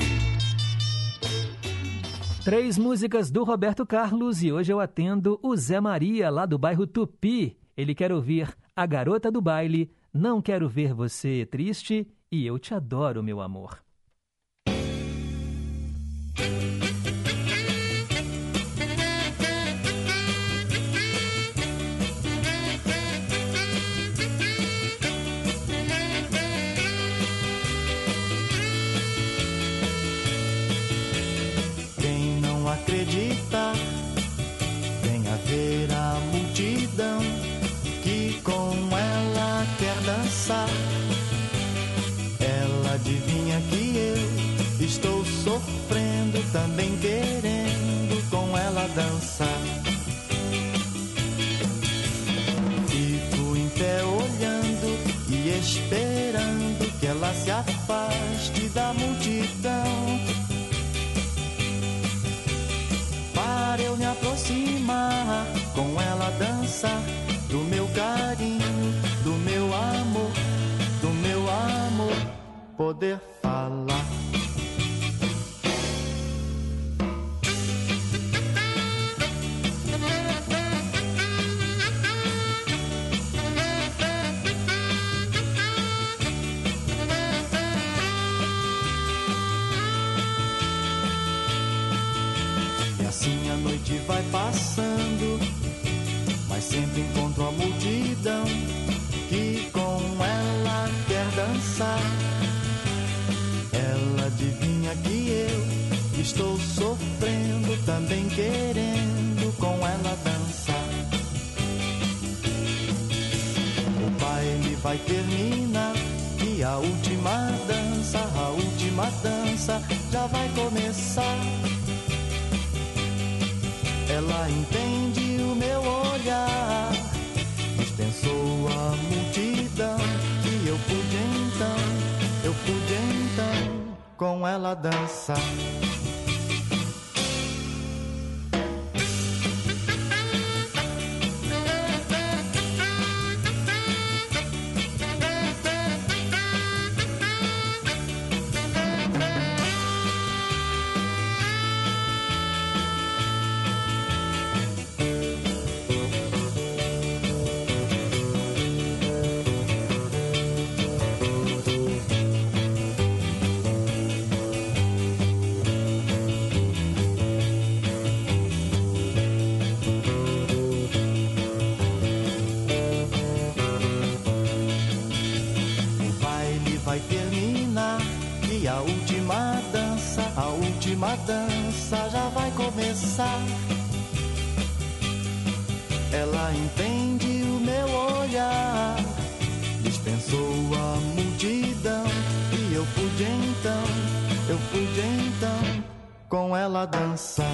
Três músicas do Roberto Carlos e hoje eu atendo o Zé Maria, lá do bairro Tupi. Ele quer ouvir A Garota do Baile, Não Quero Ver Você Triste e Eu Te Adoro, Meu Amor. Sofrendo, também querendo com ela dançar. Fico em pé olhando e esperando que ela se afaste da multidão. para eu me aproximar, com ela dançar do meu carinho, do meu amor, do meu amor, poder falar. Sempre encontro a multidão que com ela quer dançar. Ela adivinha que eu estou sofrendo, também querendo com ela dançar. O baile vai terminar e a última dança, a última dança já vai começar. Ela entende o meu olhar, com ela dançar. Uma dança já vai começar. Ela entende o meu olhar, dispensou a multidão. E eu pude então, eu pude então, com ela dançar.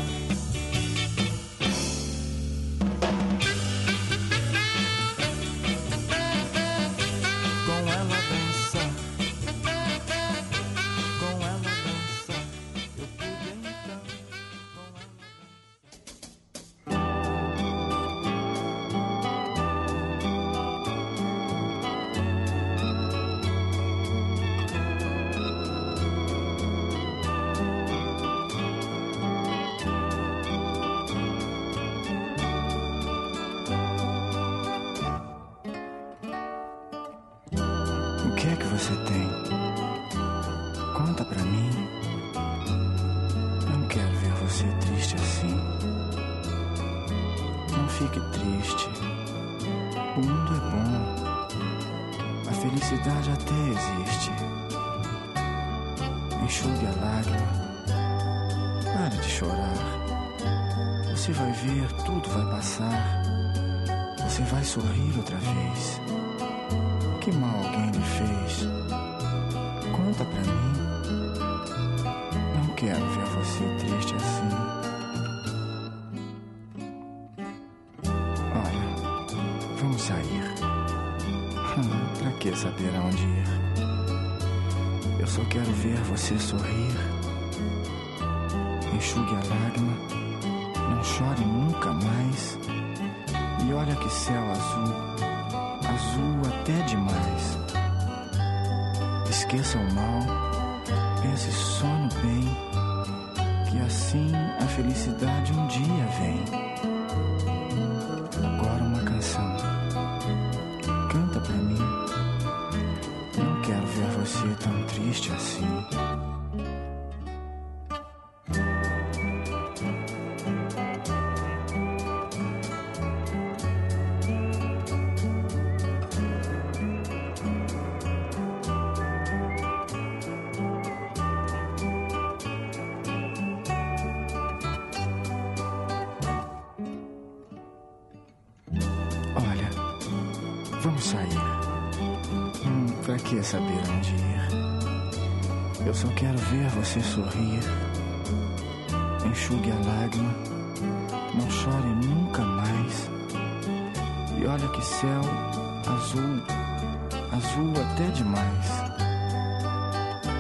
até demais.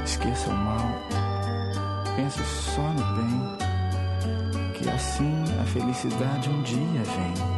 Esqueça o mal, pense só no bem, que assim a felicidade um dia vem.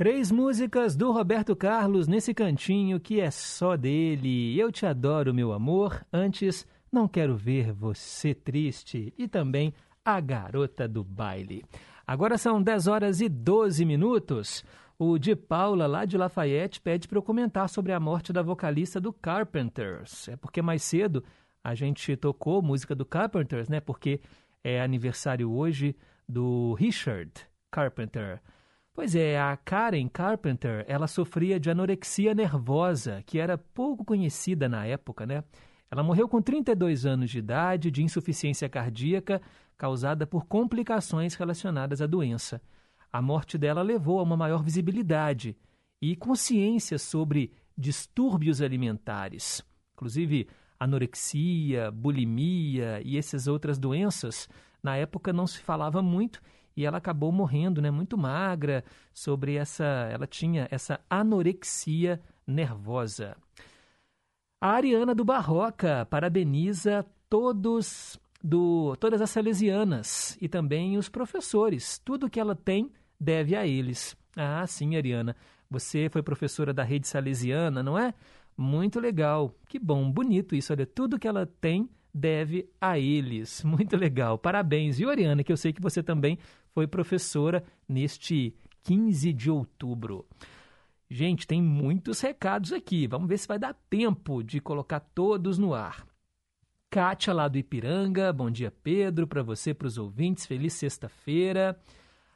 Três músicas do Roberto Carlos nesse cantinho que é só dele. Eu te adoro, meu amor. Antes, não quero ver você triste. E também a garota do baile. Agora são 10 horas e 12 minutos. O de Paula, lá de Lafayette, pede para eu comentar sobre a morte da vocalista do Carpenters. É porque mais cedo a gente tocou música do Carpenters, né? Porque é aniversário hoje do Richard Carpenter. Pois é, a Karen Carpenter, ela sofria de anorexia nervosa, que era pouco conhecida na época, né? Ela morreu com 32 anos de idade de insuficiência cardíaca causada por complicações relacionadas à doença. A morte dela levou a uma maior visibilidade e consciência sobre distúrbios alimentares. Inclusive, anorexia, bulimia e essas outras doenças, na época não se falava muito e ela acabou morrendo, né, muito magra, sobre essa, ela tinha essa anorexia nervosa. A Ariana do Barroca parabeniza todos do todas as salesianas e também os professores. Tudo que ela tem deve a eles. Ah, sim, Ariana. Você foi professora da rede salesiana, não é? Muito legal. Que bom, bonito isso. Olha, tudo que ela tem deve a eles. Muito legal. Parabéns, viu, Ariana? Que eu sei que você também foi professora neste 15 de outubro. Gente, tem muitos recados aqui. Vamos ver se vai dar tempo de colocar todos no ar. Kátia, lá do Ipiranga. Bom dia, Pedro. Para você, para os ouvintes. Feliz sexta-feira.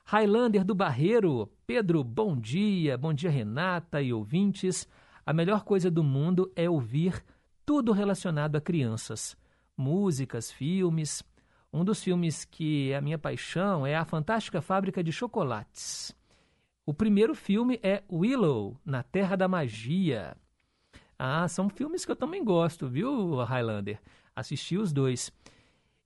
Highlander do Barreiro. Pedro, bom dia. Bom dia, Renata e ouvintes. A melhor coisa do mundo é ouvir tudo relacionado a crianças. Músicas, filmes. Um dos filmes que é a minha paixão é A Fantástica Fábrica de Chocolates. O primeiro filme é Willow, Na Terra da Magia. Ah, são filmes que eu também gosto, viu, Highlander? Assisti os dois.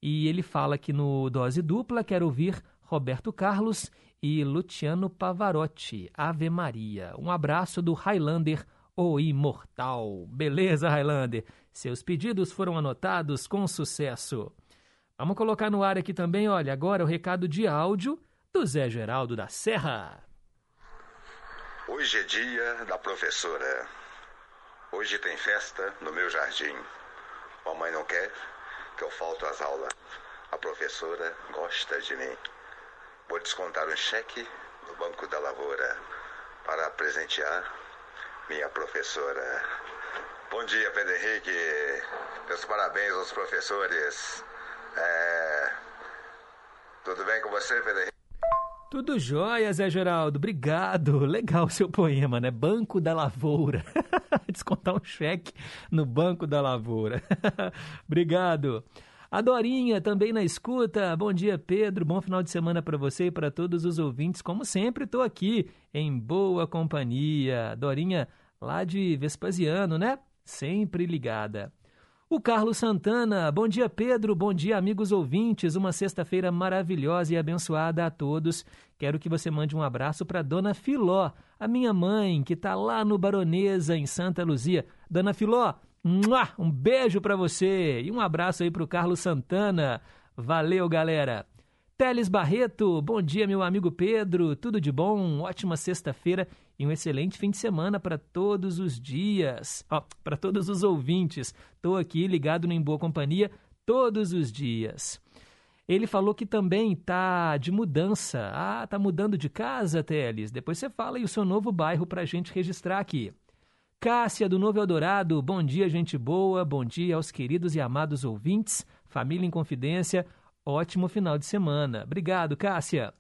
E ele fala que no Dose Dupla quer ouvir Roberto Carlos e Luciano Pavarotti. Ave Maria. Um abraço do Highlander, o imortal. Beleza, Highlander? Seus pedidos foram anotados com sucesso. Vamos colocar no ar aqui também, olha, agora o recado de áudio do Zé Geraldo da Serra. Hoje é dia da professora. Hoje tem festa no meu jardim. Mamãe não quer que eu falte às aulas. A professora gosta de mim. Vou descontar um cheque no Banco da Lavoura para presentear minha professora. Bom dia, Pedro Henrique. Meus parabéns aos professores. É... Tudo bem com você, Pedro? Tudo jóia, Zé Geraldo. Obrigado. Legal o seu poema, né? Banco da Lavoura. Descontar um cheque no Banco da Lavoura. Obrigado. A Dorinha também na escuta. Bom dia, Pedro. Bom final de semana para você e para todos os ouvintes. Como sempre, estou aqui em boa companhia. Dorinha, lá de Vespasiano, né? Sempre ligada. O Carlos Santana, bom dia Pedro, bom dia amigos ouvintes, uma sexta-feira maravilhosa e abençoada a todos. Quero que você mande um abraço para Dona Filó, a minha mãe, que está lá no Baronesa, em Santa Luzia. Dona Filó, um beijo para você e um abraço aí para o Carlos Santana. Valeu, galera! Teles Barreto, bom dia, meu amigo Pedro, tudo de bom? Ótima sexta-feira e um excelente fim de semana para todos os dias. Ó, para todos os ouvintes. Estou aqui ligado no Em Boa Companhia todos os dias. Ele falou que também tá de mudança. Ah, tá mudando de casa, Teles? Depois você fala aí o seu novo bairro para a gente registrar aqui. Cássia, do Novo Eldorado, bom dia, gente boa, bom dia aos queridos e amados ouvintes, família em confidência, Ótimo final de semana. Obrigado, Cássia.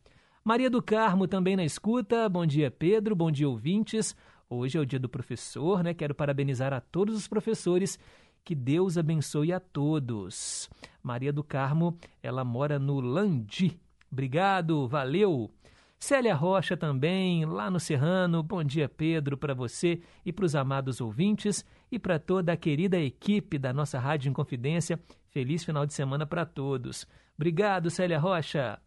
Maria do Carmo também na escuta. Bom dia, Pedro. Bom dia, ouvintes. Hoje é o dia do professor, né? Quero parabenizar a todos os professores. Que Deus abençoe a todos. Maria do Carmo, ela mora no Landi. Obrigado, valeu. Célia Rocha também, lá no Serrano. Bom dia, Pedro, para você e para os amados ouvintes e para toda a querida equipe da nossa Rádio Inconfidência. Feliz final de semana para todos. Obrigado, Célia Rocha.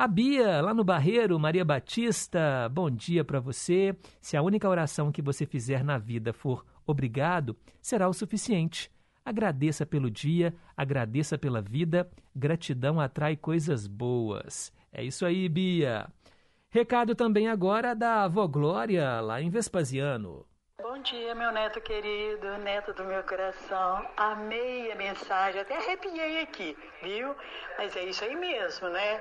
A Bia, lá no Barreiro, Maria Batista, bom dia para você. Se a única oração que você fizer na vida for obrigado, será o suficiente. Agradeça pelo dia, agradeça pela vida. Gratidão atrai coisas boas. É isso aí, Bia. Recado também agora da avó Glória, lá em Vespasiano. Bom dia, meu neto querido, neto do meu coração. Amei a mensagem, até arrepiei aqui, viu? Mas é isso aí mesmo, né?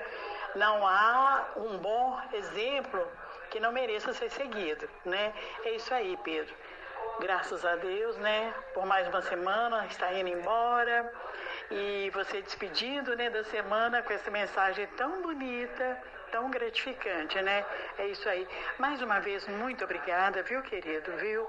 Não há um bom exemplo que não mereça ser seguido, né? É isso aí, Pedro. Graças a Deus, né? Por mais uma semana, está indo embora. E você despedindo, né, da semana com essa mensagem tão bonita, tão gratificante, né? É isso aí. Mais uma vez, muito obrigada, viu, querido, viu?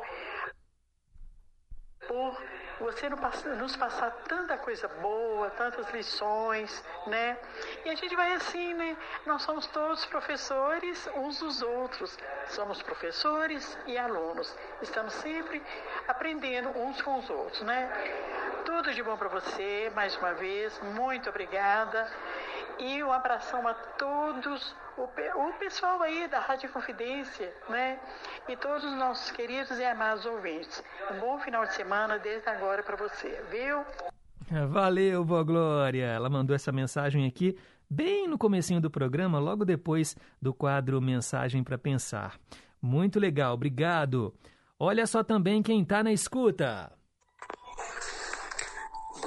Por você nos passar tanta coisa boa, tantas lições, né? E a gente vai assim, né? Nós somos todos professores uns dos outros. Somos professores e alunos. Estamos sempre aprendendo uns com os outros, né? Tudo de bom para você, mais uma vez. Muito obrigada. E um abração a todos, o, o pessoal aí da Rádio Confidência, né? E todos os nossos queridos e amados ouvintes. Um bom final de semana desde agora para você, viu? Valeu, Boa Glória. Ela mandou essa mensagem aqui bem no comecinho do programa, logo depois do quadro Mensagem para Pensar. Muito legal, obrigado. Olha só também quem está na escuta.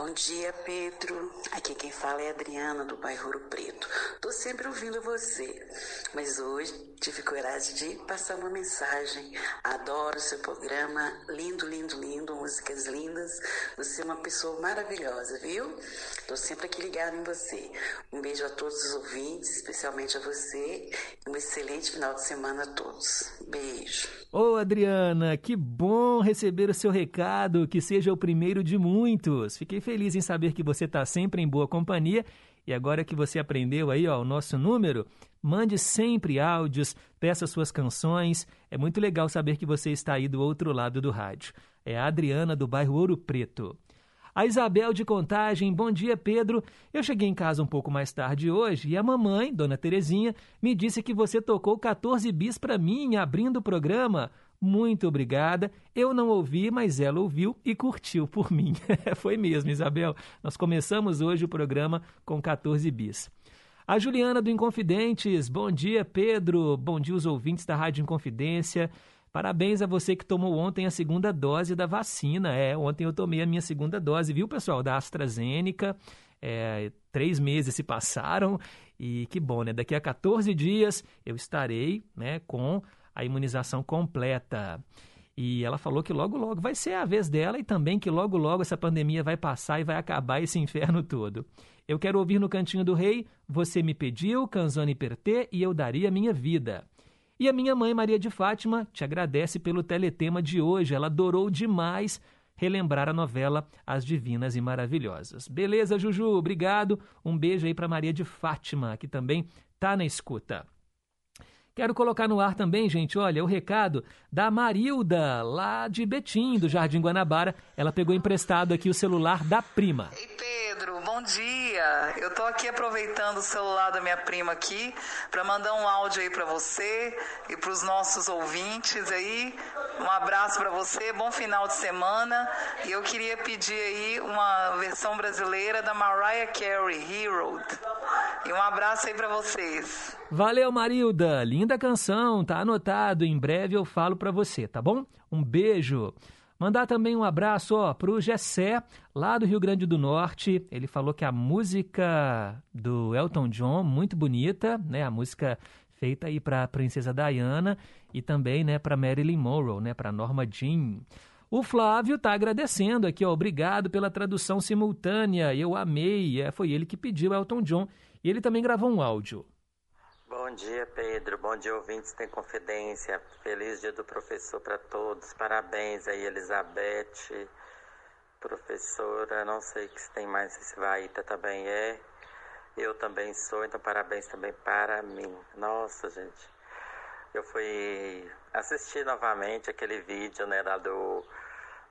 Bom dia, Pedro. Aqui quem fala é Adriana, do bairro Ouro Preto. Tô sempre ouvindo você, mas hoje tive coragem de passar uma mensagem. Adoro seu programa, lindo, lindo, lindo, músicas lindas. Você é uma pessoa maravilhosa, viu? Tô sempre aqui ligado em você. Um beijo a todos os ouvintes, especialmente a você. Um excelente final de semana a todos. Beijo. Ô, Adriana, que bom receber o seu recado, que seja o primeiro de muitos. Fiquei feliz em saber que você está sempre em boa companhia e agora que você aprendeu aí, ó, o nosso número, mande sempre áudios, peça suas canções. É muito legal saber que você está aí do outro lado do rádio. É a Adriana do bairro Ouro Preto. A Isabel de Contagem, bom dia, Pedro. Eu cheguei em casa um pouco mais tarde hoje e a mamãe, Dona Terezinha, me disse que você tocou 14 bis para mim abrindo o programa. Muito obrigada. Eu não ouvi, mas ela ouviu e curtiu por mim. Foi mesmo, Isabel. Nós começamos hoje o programa com 14 bis. A Juliana do Inconfidentes, bom dia, Pedro. Bom dia, os ouvintes da Rádio Inconfidência. Parabéns a você que tomou ontem a segunda dose da vacina. É, ontem eu tomei a minha segunda dose, viu, pessoal? Da AstraZeneca. É, três meses se passaram e que bom, né? Daqui a 14 dias eu estarei né, com a imunização completa. E ela falou que logo, logo vai ser a vez dela e também que logo, logo essa pandemia vai passar e vai acabar esse inferno todo. Eu quero ouvir no Cantinho do Rei, Você me pediu, Canzone Pertê e eu daria minha vida. E a minha mãe, Maria de Fátima, te agradece pelo teletema de hoje. Ela adorou demais relembrar a novela As Divinas e Maravilhosas. Beleza, Juju? Obrigado. Um beijo aí para Maria de Fátima, que também tá na escuta. Quero colocar no ar também, gente, olha, o recado da Marilda, lá de Betim, do Jardim Guanabara. Ela pegou emprestado aqui o celular da prima. Ei, Pedro, bom dia. Eu tô aqui aproveitando o celular da minha prima aqui para mandar um áudio aí para você e para os nossos ouvintes aí. Um abraço para você, bom final de semana. E eu queria pedir aí uma versão brasileira da Mariah Carey, Hero. E um abraço aí para vocês. Valeu, Marilda. Linda canção, tá anotado. Em breve eu falo para você, tá bom? Um beijo. Mandar também um abraço ó, pro Gessé, lá do Rio Grande do Norte. Ele falou que a música do Elton John, muito bonita, né? A música feita aí para Princesa Diana e também, né, para Marilyn Monroe, né, para Norma Jean. O Flávio está agradecendo aqui, ó, obrigado pela tradução simultânea, eu amei. É, foi ele que pediu Elton John e ele também gravou um áudio. Bom dia, Pedro. Bom dia, ouvintes Tem Confidência. Feliz dia do professor para todos. Parabéns aí, Elizabeth, professora. Não sei se tem mais, se Vaíta também é. Eu também sou, então parabéns também para mim. Nossa, gente. Eu fui assistir novamente aquele vídeo, né, lá do,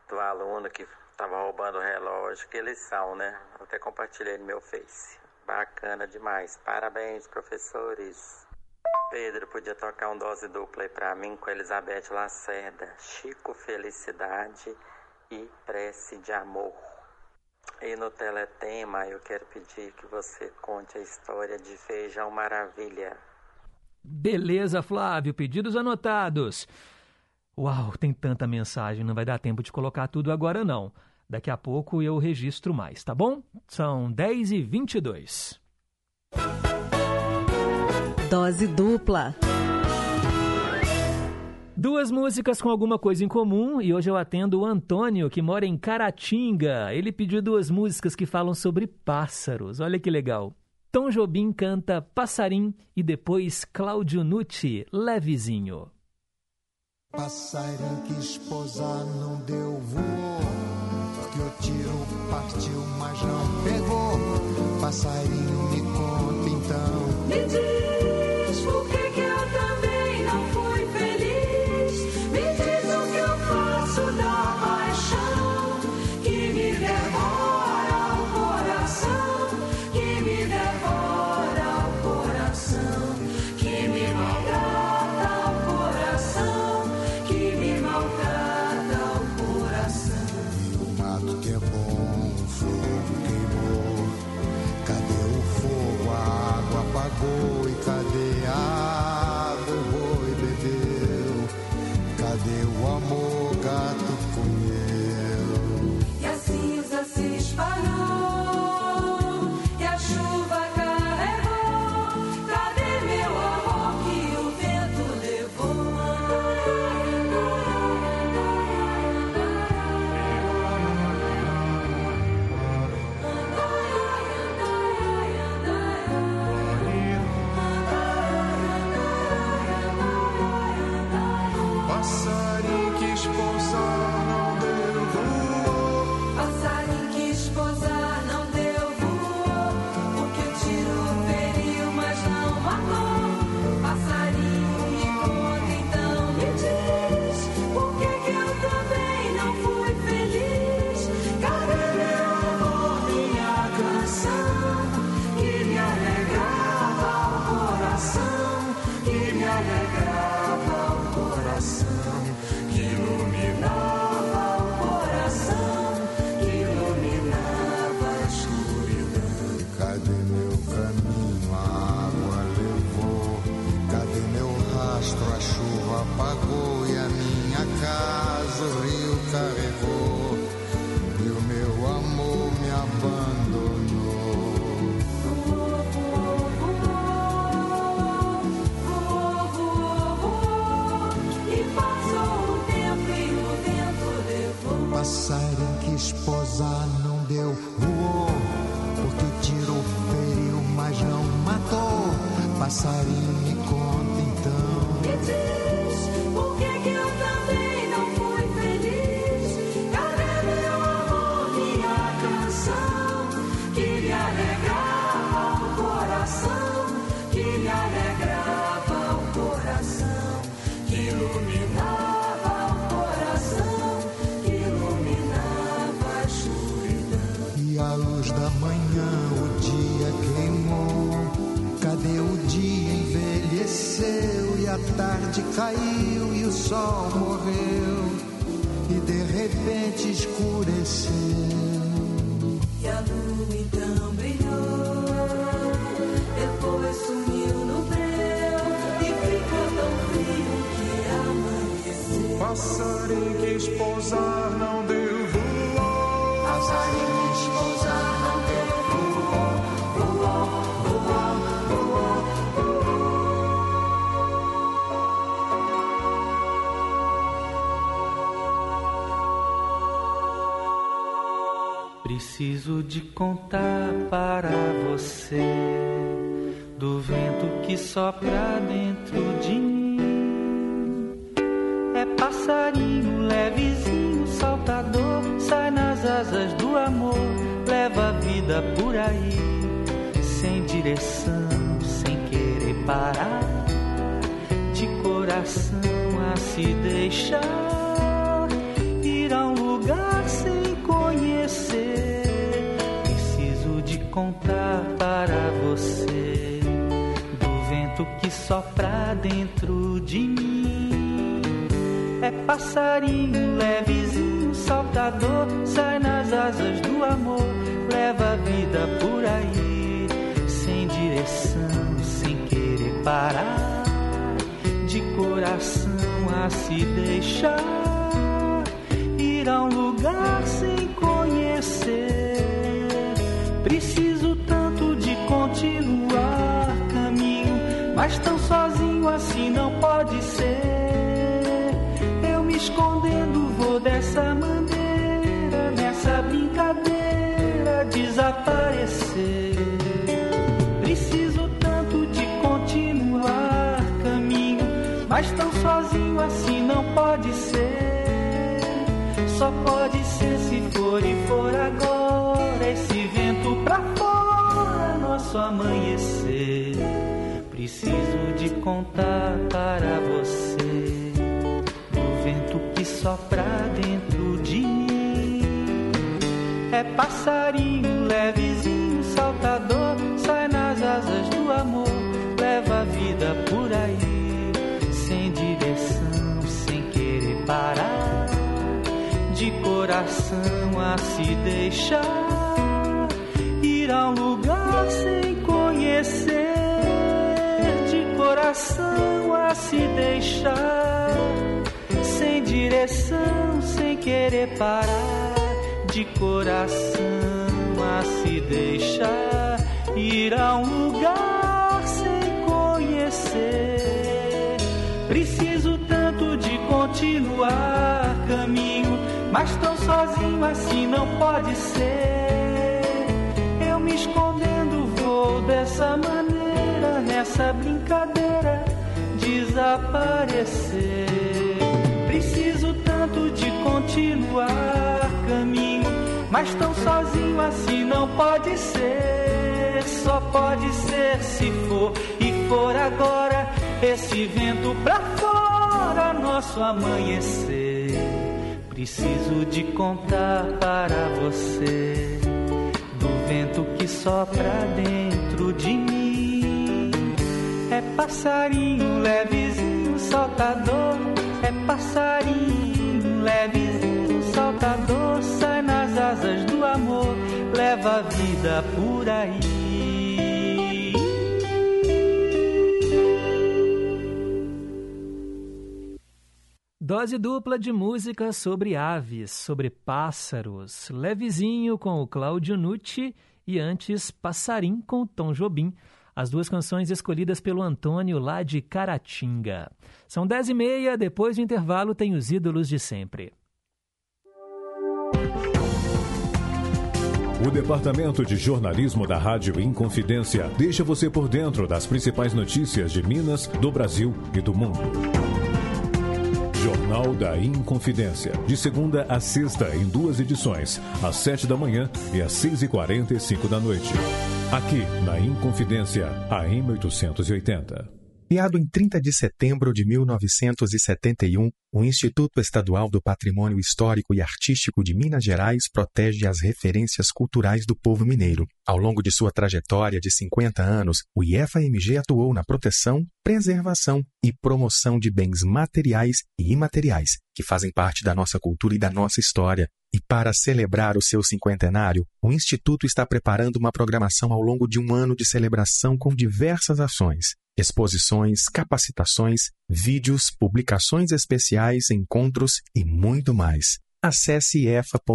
do aluno que estava roubando o relógio, que são, né? até compartilhei no meu Face. Bacana demais. Parabéns, professores. Pedro, podia tocar um dose dupla aí pra mim com Elizabeth Lacerda. Chico Felicidade e Prece de Amor. E no teletema eu quero pedir que você conte a história de Feijão Maravilha. Beleza, Flávio, pedidos anotados. Uau, tem tanta mensagem, não vai dar tempo de colocar tudo agora não. Daqui a pouco eu registro mais, tá bom? São 10 e 22 Dose dupla. Duas músicas com alguma coisa em comum e hoje eu atendo o Antônio, que mora em Caratinga. Ele pediu duas músicas que falam sobre pássaros. Olha que legal. Tom Jobim canta Passarim e depois Cláudio Nucci, Levezinho. Passarinho que esposar não deu voou, porque o tiro partiu, mas não pegou. Passarinho me conta então. Preciso de contar para você do vento que sopra dentro de mim. É passarinho levezinho, saltador, sai nas asas do amor, leva a vida por aí, sem direção, sem querer parar, de coração a se deixar, passarinho levezinho, saltador, sai nas asas do amor, leva a vida por aí, sem direção, sem querer parar, de coração a se deixar, mas tão sozinho assim não pode ser. Só pode ser se for e for agora esse vento pra fora, nosso amanhecer. Preciso de contar para você do vento que sopra dentro de mim. É passarinho levezinho, coração a se deixar, ir a um lugar sem conhecer, de coração a se deixar, sem direção, sem querer parar, de coração a se deixar, ir a um lugar sem conhecer. Preciso tanto de continuar tão sozinho assim não pode ser. Eu me escondendo vou dessa maneira, nessa brincadeira desaparecer. Preciso tanto de continuar caminho, mas tão sozinho assim não pode ser. Só pode ser se for e for agora esse vento pra fora, nosso amanhecer. Preciso de contar para você do vento que sopra dentro de mim. É passarinho levezinho, saltador. É passarinho levezinho, saltador. Sai nas asas do amor, leva a vida por aí. Dose dupla de música sobre aves, sobre pássaros. Levezinho com o Cláudio Nucci e antes Passarim com o Tom Jobim. As duas canções escolhidas pelo Antônio lá de Caratinga. São dez e meia, depois do intervalo tem os ídolos de sempre. O Departamento de Jornalismo da Rádio Inconfidência deixa você por dentro das principais notícias de Minas, do Brasil e do mundo. Jornal da Inconfidência, de segunda a sexta em duas edições, às sete da manhã e às seis e quarenta e cinco da noite. Aqui na Inconfidência, AM 880. Criado em 30 de setembro de 1971, o Instituto Estadual do Patrimônio Histórico e Artístico de Minas Gerais protege as referências culturais do povo mineiro. Ao longo de sua trajetória de 50 anos, o IFAMG atuou na proteção, preservação e promoção de bens materiais e imateriais, que fazem parte da nossa cultura e da nossa história. E para celebrar o seu cinquentenário, o Instituto está preparando uma programação ao longo de um ano de celebração com diversas ações exposições, capacitações, vídeos, publicações especiais, encontros e muito mais. Acesse efa.mg.gov.br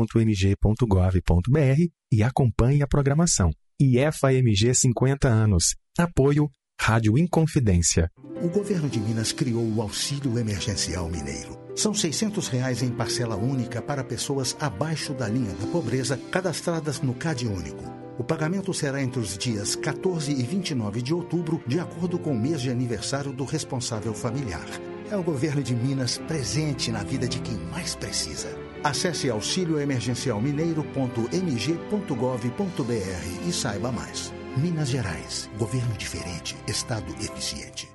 e acompanhe a programação. IFA-MG 50 anos. Apoio Rádio Inconfidência. O governo de Minas criou o Auxílio Emergencial Mineiro. São 600 reais em parcela única para pessoas abaixo da linha da pobreza cadastradas no CAD Único. O pagamento será entre os dias 14 e 29 de outubro, de acordo com o mês de aniversário do responsável familiar. É o governo de Minas presente na vida de quem mais precisa. Acesse auxilioemergencialmineiro.mg.gov.br e saiba mais. Minas Gerais. Governo diferente. Estado eficiente.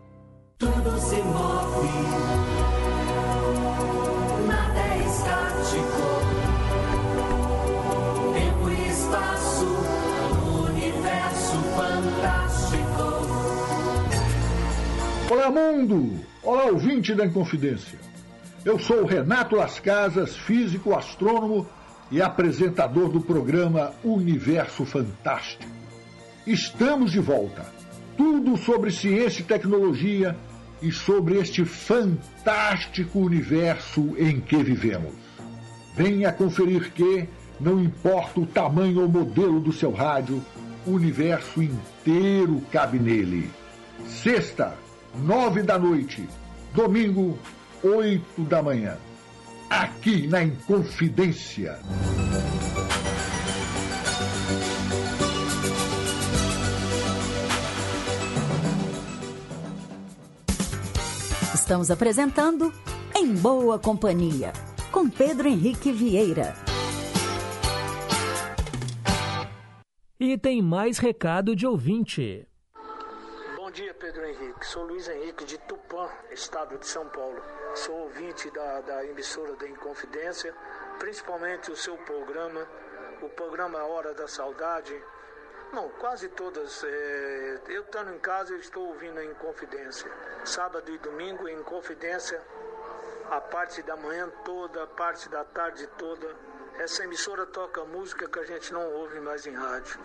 Tudo se move. Nada é estático. Olá, mundo! Olá, ouvinte da Inconfidência. Eu sou Renato Las Casas, físico, astrônomo e apresentador do programa Universo Fantástico. Estamos de volta. Tudo sobre ciência e tecnologia e sobre este fantástico universo em que vivemos. Venha conferir que, não importa o tamanho ou modelo do seu rádio, o universo inteiro cabe nele. Sexta, nove da noite. Domingo, oito da manhã. Aqui na Inconfidência. Estamos apresentando Em Boa Companhia, com Pedro Henrique Vieira. E tem mais recado de ouvinte. Pedro Henrique. Sou Luiz Henrique de Tupã, estado de São Paulo. Sou ouvinte da, da emissora da Inconfidência, principalmente o seu programa, o programa Hora da Saudade. Não, quase todas. é, eu estando em casa, eu estou ouvindo a Inconfidência. Sábado e domingo, em Confidência, a parte da manhã toda, a parte da tarde toda. Essa emissora toca música que a gente não ouve mais em rádio.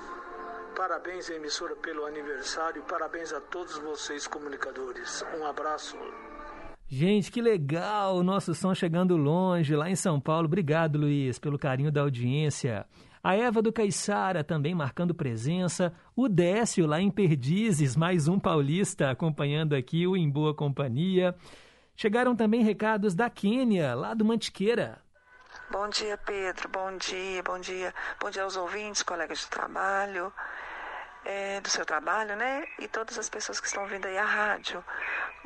Parabéns, emissora, pelo aniversário parabéns a todos vocês, comunicadores. Um abraço. Gente, que legal! O nosso som chegando longe, lá em São Paulo. Obrigado, Luiz, pelo carinho da audiência. A Eva do Caiçara também marcando presença. O Décio lá em Perdizes, mais um paulista acompanhando aqui o Em Boa Companhia. Chegaram também recados da Quênia, lá do Mantiqueira. Bom dia, Pedro. Bom dia, bom dia. Bom dia aos ouvintes, colegas de trabalho, é, do seu trabalho, né? E todas as pessoas que estão ouvindo aí a rádio.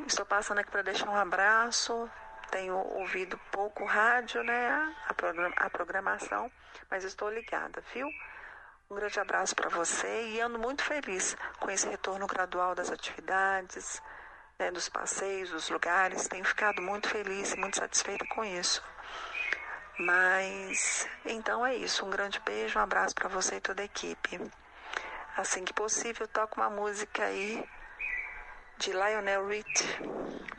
Estou passando aqui para deixar um abraço. Tenho ouvido pouco rádio, né? A, a programação, mas estou ligada, viu? Um grande abraço para você e ando muito feliz com esse retorno gradual das atividades, né, dos passeios, dos lugares. Tenho ficado muito feliz e muito satisfeita com isso. Mas então é isso. Um grande beijo, um abraço para você e toda a equipe. Assim que possível, toca uma música aí de Lionel Rich.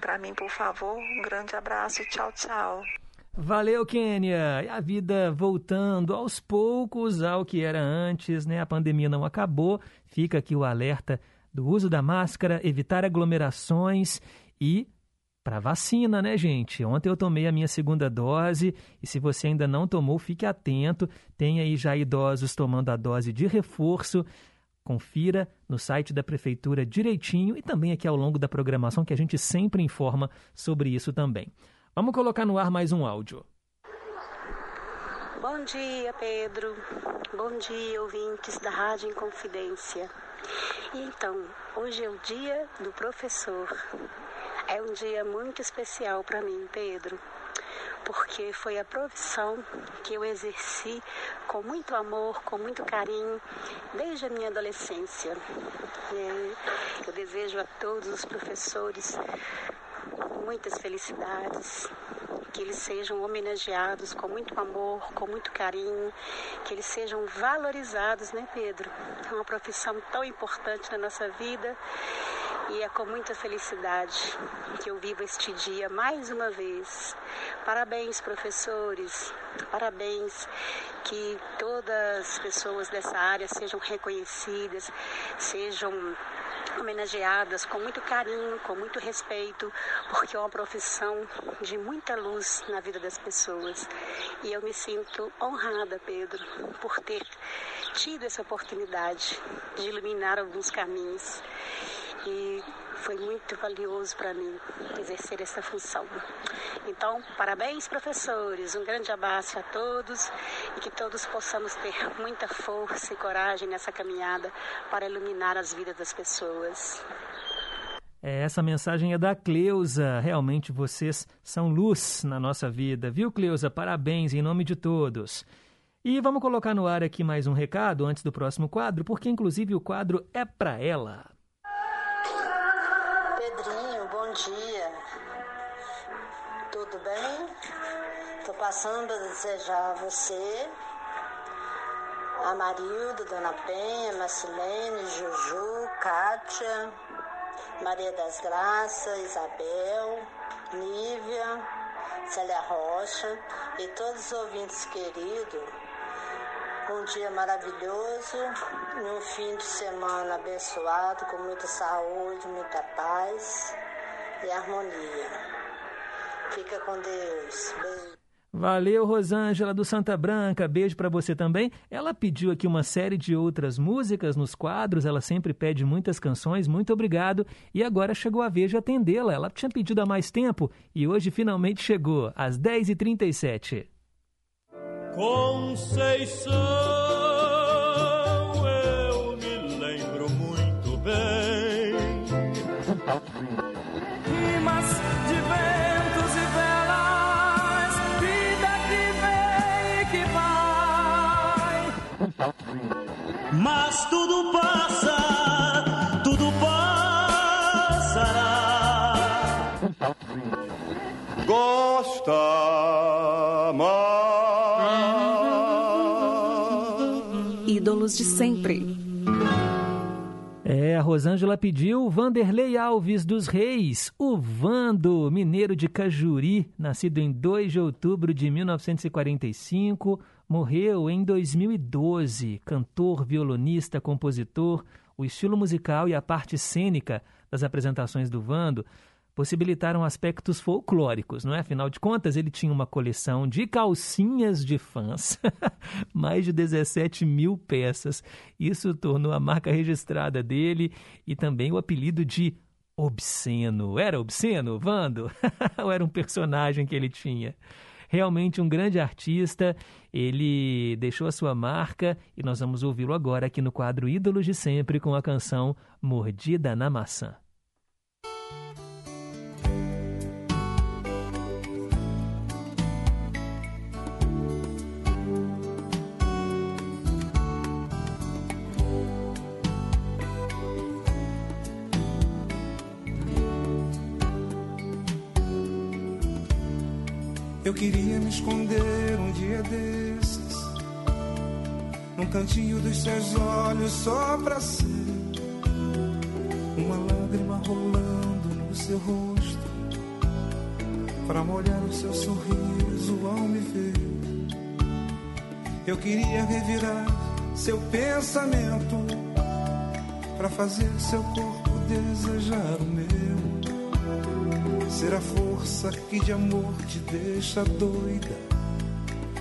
Para mim, por favor, um grande abraço e tchau, tchau. Valeu, Quênia! E a vida voltando aos poucos ao que era antes, né? A pandemia não acabou. Fica aqui o alerta do uso da máscara, evitar aglomerações e para vacina, né, gente? Ontem eu tomei a minha segunda dose e se você ainda não tomou, fique atento. Tem aí já idosos tomando a dose de reforço. Confira no site da prefeitura direitinho e também aqui ao longo da programação que a gente sempre informa sobre isso também. Vamos colocar no ar mais um áudio. Bom dia, Pedro. Bom dia, ouvintes da Rádio Inconfidência. Então, hoje é o dia do professor. É um dia muito especial para mim, Pedro, porque foi a profissão que eu exerci com muito amor, com muito carinho, desde a minha adolescência. Eu desejo a todos os professores muitas felicidades, que eles sejam homenageados com muito amor, com muito carinho, que eles sejam valorizados, né, Pedro? É uma profissão tão importante na nossa vida e é com muita felicidade que eu vivo este dia mais uma vez. Parabéns, professores, parabéns, que todas as pessoas dessa área sejam reconhecidas, sejam homenageadas com muito carinho, com muito respeito, porque é uma profissão de muita luz na vida das pessoas. E eu me sinto honrada, Pedro, por ter tido essa oportunidade de iluminar alguns caminhos. E foi muito valioso para mim exercer essa função. Então, parabéns, professores. Um grande abraço a todos e que todos possamos ter muita força e coragem nessa caminhada para iluminar as vidas das pessoas. É, Essa mensagem é da Cleusa. Realmente vocês são luz na nossa vida, viu, Cleusa? Parabéns em nome de todos. E vamos colocar no ar aqui mais um recado antes do próximo quadro, porque inclusive o quadro é para ela. Bem? Tô passando a desejar a você, a Marilda, Dona Penha, Marcilene, Juju, Kátia, Maria das Graças, Isabel, Nívia, Célia Rocha e todos os ouvintes queridos. Um dia maravilhoso, um fim de semana abençoado, com muita saúde, muita paz e harmonia. Fica com Deus. Beijo. Valeu, Rosângela do Santa Branca. Beijo para você também. Ela pediu aqui uma série de outras músicas nos quadros. Ela sempre pede muitas canções. Muito obrigado. E agora chegou a vez de atendê-la. Ela tinha pedido há mais tempo e hoje finalmente chegou, às 10h37. Conceição, Mas tudo passa, tudo passará. Gosta Ídolos de sempre. É, a Rosângela pediu Vanderlei Alves dos Reis, o Vando, mineiro de Cajuri, nascido em 2 de outubro de 1945, morreu em 2012. Cantor, violonista, compositor, o estilo musical e a parte cênica das apresentações do Vando possibilitaram aspectos folclóricos, não é? Afinal de contas, ele tinha uma coleção de calcinhas de fãs, mais de 17 mil peças. Isso tornou a marca registrada dele e também o apelido de Obsceno. Era obsceno, Vando? Ou era um personagem que ele tinha? Realmente um grande artista, ele deixou a sua marca e nós vamos ouvi-lo agora aqui no quadro Ídolos de Sempre com a canção Mordida na Maçã. Queria me esconder um dia desses, num cantinho dos seus olhos, só pra ser uma lágrima rolando no seu rosto, pra molhar o seu sorriso ao me ver. Eu queria revirar seu pensamento, pra fazer seu corpo desejar o meu. Ser a força que de amor te deixa doida.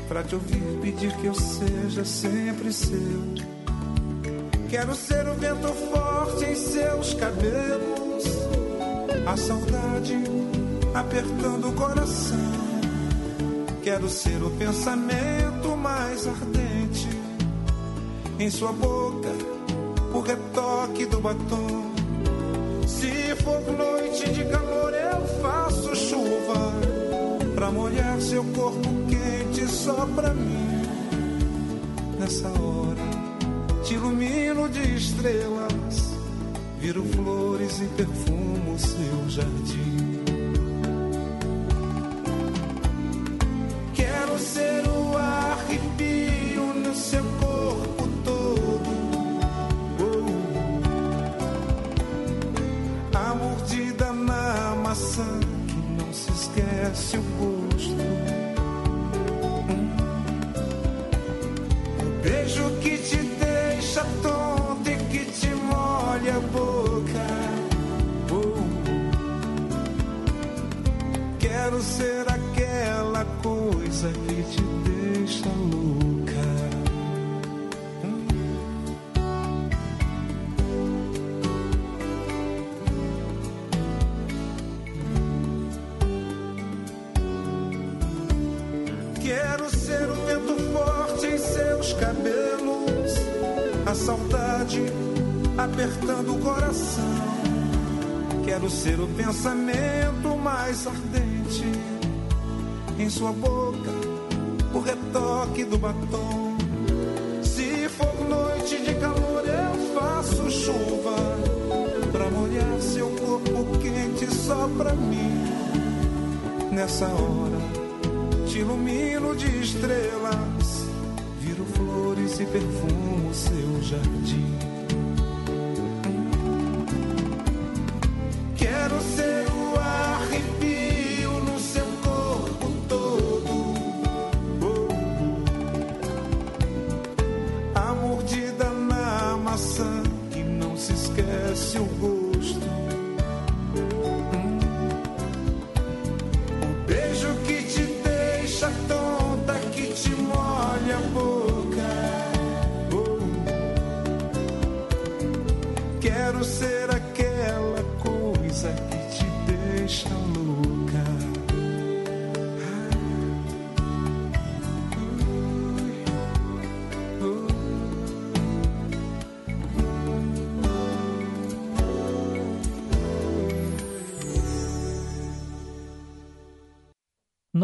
Pra te ouvir pedir que eu seja sempre seu. Quero ser o vento forte em seus cabelos. A saudade apertando o coração. Quero ser o pensamento mais ardente. Em sua boca, o retoque do batom. Se for noite de calor, faço chuva pra molhar seu corpo quente só pra mim. Nessa hora, te ilumino de estrelas, viro flores e perfumo seu jardim. O sua boca, o retoque do batom. noite de calor eu faço chuva pra molhar seu corpo quente só pra mim. Nessa hora te ilumino de estrelas, viro flores e perfumo seu jardim.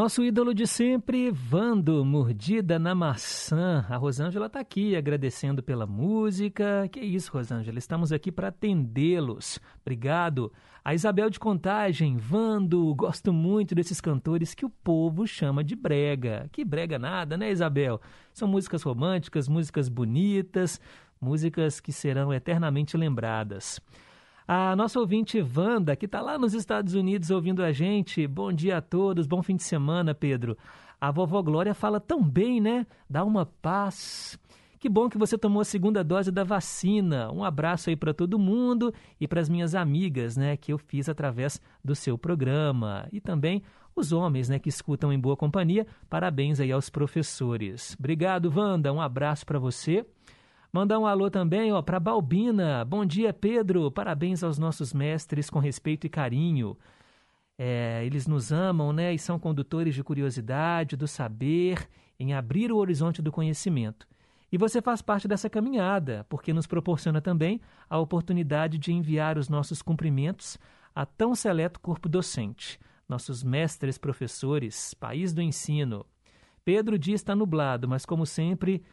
Nosso ídolo de sempre, Vando, mordida na maçã. A Rosângela está aqui agradecendo pela música. Que isso, Rosângela, estamos aqui para atendê-los. Obrigado. A Isabel de Contagem, Vando, gosto muito desses cantores que o povo chama de brega. Que brega nada, né, Isabel? São músicas românticas, músicas bonitas, músicas que serão eternamente lembradas. A nossa ouvinte Wanda, que está lá nos Estados Unidos ouvindo a gente. Bom dia a todos, bom fim de semana, Pedro. A vovó Glória fala tão bem, né? Dá uma paz. Que bom que você tomou a segunda dose da vacina. Um abraço aí para todo mundo e para as minhas amigas, né, que eu fiz através do seu programa. E também os homens, né, que escutam em boa companhia. Parabéns aí aos professores. Obrigado, Wanda. Um abraço para você. Mandar um alô também ó, para Balbina. Bom dia, Pedro. Parabéns aos nossos mestres com respeito e carinho. É, eles nos amam né, e são condutores de curiosidade, do saber, em abrir o horizonte do conhecimento. E você faz parte dessa caminhada, porque nos proporciona também a oportunidade de enviar os nossos cumprimentos a tão seleto corpo docente, nossos mestres professores, país do ensino. Pedro Dias está nublado, mas como sempre,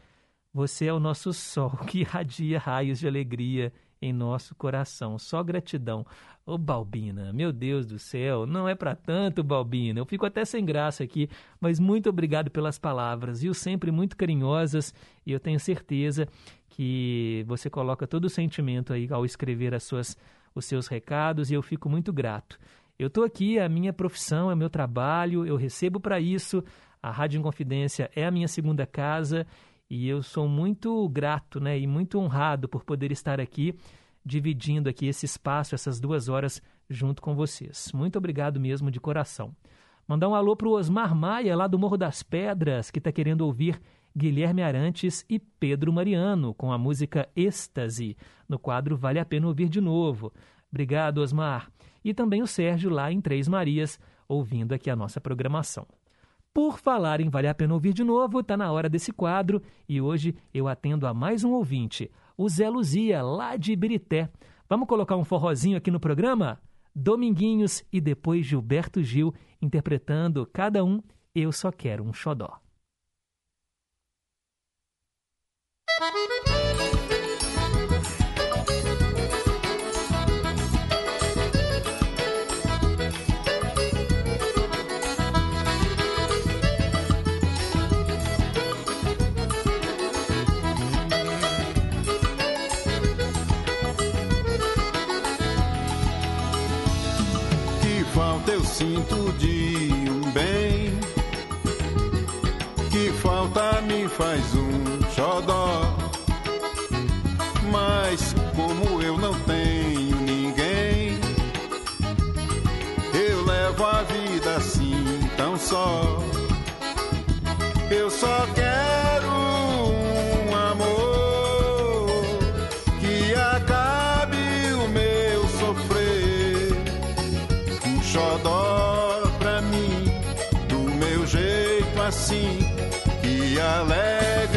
você é o nosso sol que irradia raios de alegria em nosso coração. Só gratidão. Ô Balbina, meu Deus do céu, não é para tanto, Balbina. Eu fico até sem graça aqui, mas muito obrigado pelas palavras, viu? Sempre muito carinhosas e eu tenho certeza que você coloca todo o sentimento aí ao escrever as suas, os seus recados e eu fico muito grato. Eu estou aqui, é a minha profissão, é o meu trabalho, eu recebo para isso. A Rádio Inconfidência é a minha segunda casa e eu sou muito grato né, e muito honrado por poder estar aqui, dividindo aqui esse espaço, essas duas horas, junto com vocês. Muito obrigado mesmo de coração. Mandar um alô para o Osmar Maia, lá do Morro das Pedras, que está querendo ouvir Guilherme Arantes e Pedro Mariano, com a música Êxtase, no quadro Vale a Pena Ouvir de Novo. Obrigado, Osmar. E também o Sérgio, lá em Três Marias, ouvindo aqui a nossa programação. Por falar em Vale a Pena Ouvir de Novo, está na hora desse quadro e hoje eu atendo a mais um ouvinte, o Zé Luzia, lá de Ibirité. Vamos colocar um forrozinho aqui no programa? Dominguinhos e depois Gilberto Gil interpretando cada um Eu Só Quero um Xodó. Sinto de um bem. Que falta me faz um assim, que alegre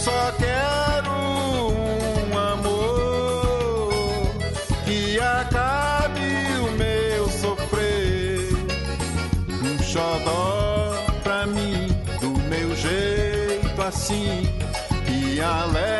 só quero um amor que acabe o meu sofrer. Um xodó pra mim, do meu jeito assim, que alegre.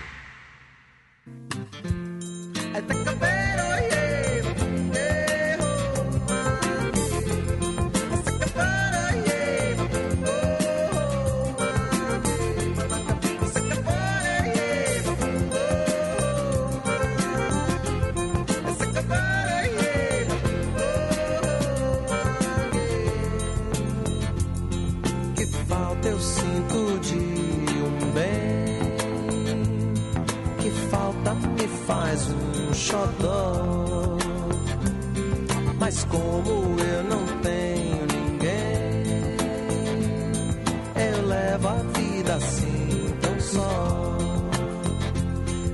assim tão só.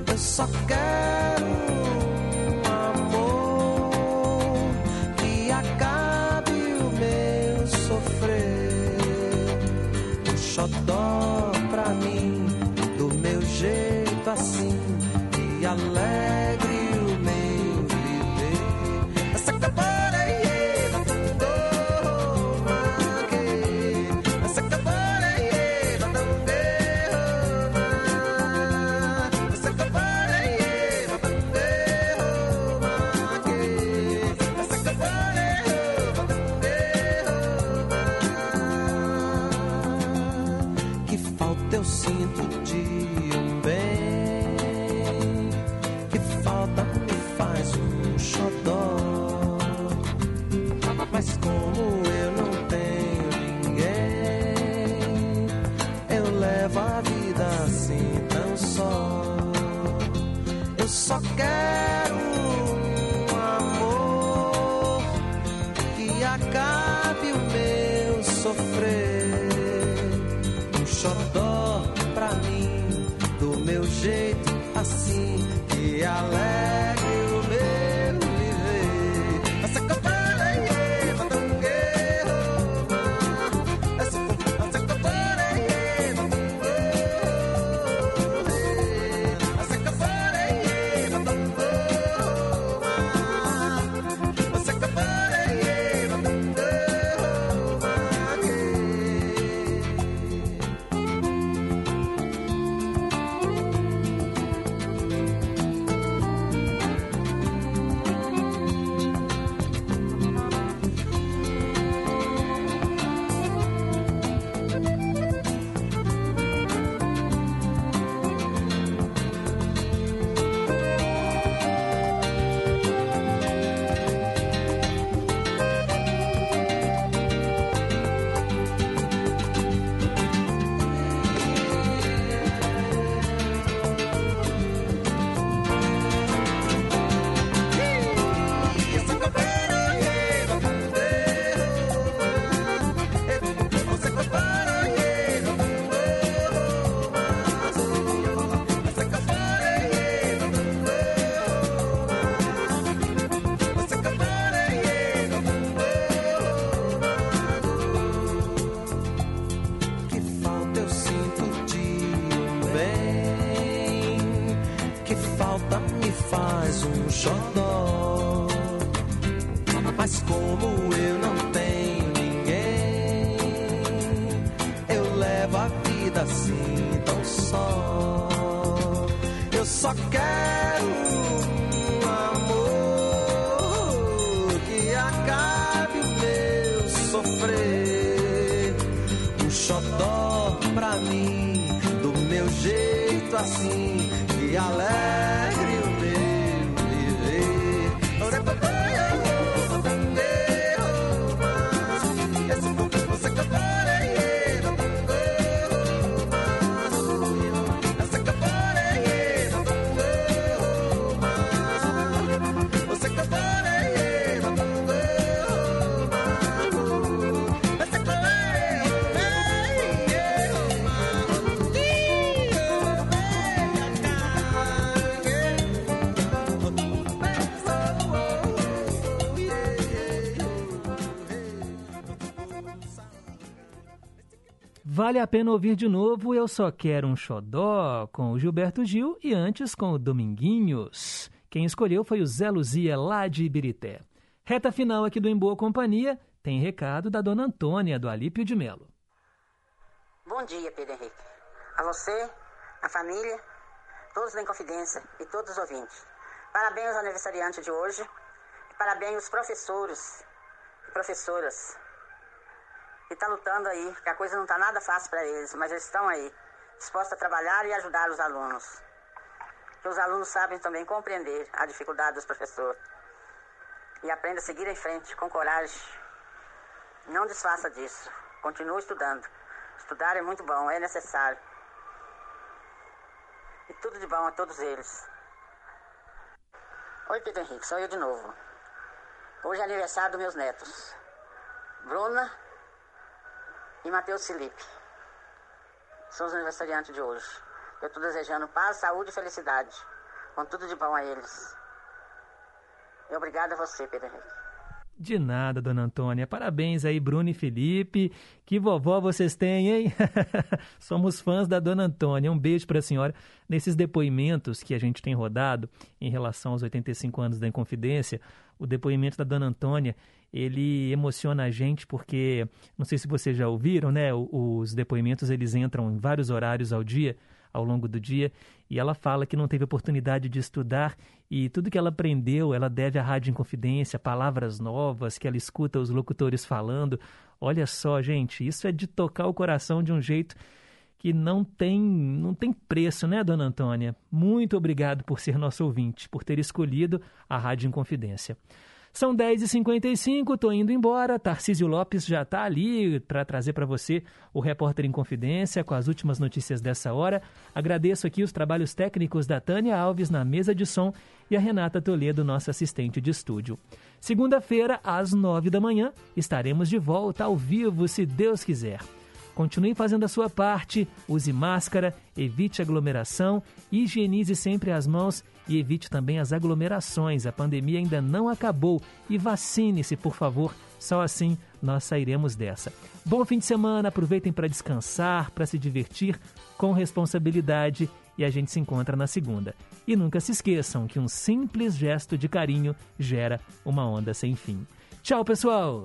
Eu só quero. Vale a pena ouvir de novo Eu Só Quero um Xodó com o Gilberto Gil e antes com o Dominguinhos. Quem escolheu foi o Zé Luzia, lá de Ibirité. Reta final aqui do Em Boa Companhia tem recado da dona Antônia, do Alípio de Melo. Bom dia, Pedro Henrique. A você, a família, todos da Inconfidência e todos os ouvintes. Parabéns ao aniversariante de hoje. Parabéns aos professores e professoras que estão lutando aí, que a coisa não está nada fácil para eles, mas eles estão aí, dispostos a trabalhar e ajudar os alunos. Que os alunos sabem também compreender a dificuldade dos professores. E aprenda a seguir em frente com coragem. Não desfaça disso. Continue estudando. Estudar é muito bom, é necessário. E tudo de bom a todos eles. Oi, Pedro Henrique, sou eu de novo. Hoje é aniversário dos meus netos. Bruna e Matheus Felipe. São os aniversariantes de hoje. Eu estou desejando paz, saúde e felicidade. Com tudo de bom a eles. E obrigado a você, Pedro Henrique. De nada, dona Antônia. Parabéns aí, Bruno e Felipe. Que vovó vocês têm, hein? Somos fãs da dona Antônia. Um beijo para a senhora. Nesses depoimentos que a gente tem rodado em relação aos 85 anos da Inconfidência, o depoimento da dona Antônia, ele emociona a gente porque, não sei se vocês já ouviram, né? Os depoimentos, eles entram em vários horários ao dia ao longo do dia, e ela fala que não teve oportunidade de estudar e tudo que ela aprendeu ela deve à Rádio Inconfidência, palavras novas que ela escuta os locutores falando. Olha só, gente, isso é de tocar o coração de um jeito que não tem, não tem preço, né, dona Antônia? Muito obrigado por ser nosso ouvinte, por ter escolhido a Rádio Inconfidência. São 10h55, estou indo embora. Tarcísio Lopes já está ali para trazer para você o Repórter em Confidência com as últimas notícias dessa hora. Agradeço aqui os trabalhos técnicos da Tânia Alves na mesa de som e a Renata Toledo, nossa assistente de estúdio. Segunda-feira, às nove da manhã, estaremos de volta ao vivo, se Deus quiser. Continue fazendo a sua parte, use máscara, evite aglomeração, higienize sempre as mãos e evite também as aglomerações. A pandemia ainda não acabou e vacine-se, por favor. Só assim nós sairemos dessa. Bom fim de semana, aproveitem para descansar, para se divertir com responsabilidade e a gente se encontra na segunda. E nunca se esqueçam que um simples gesto de carinho gera uma onda sem fim. Tchau, pessoal!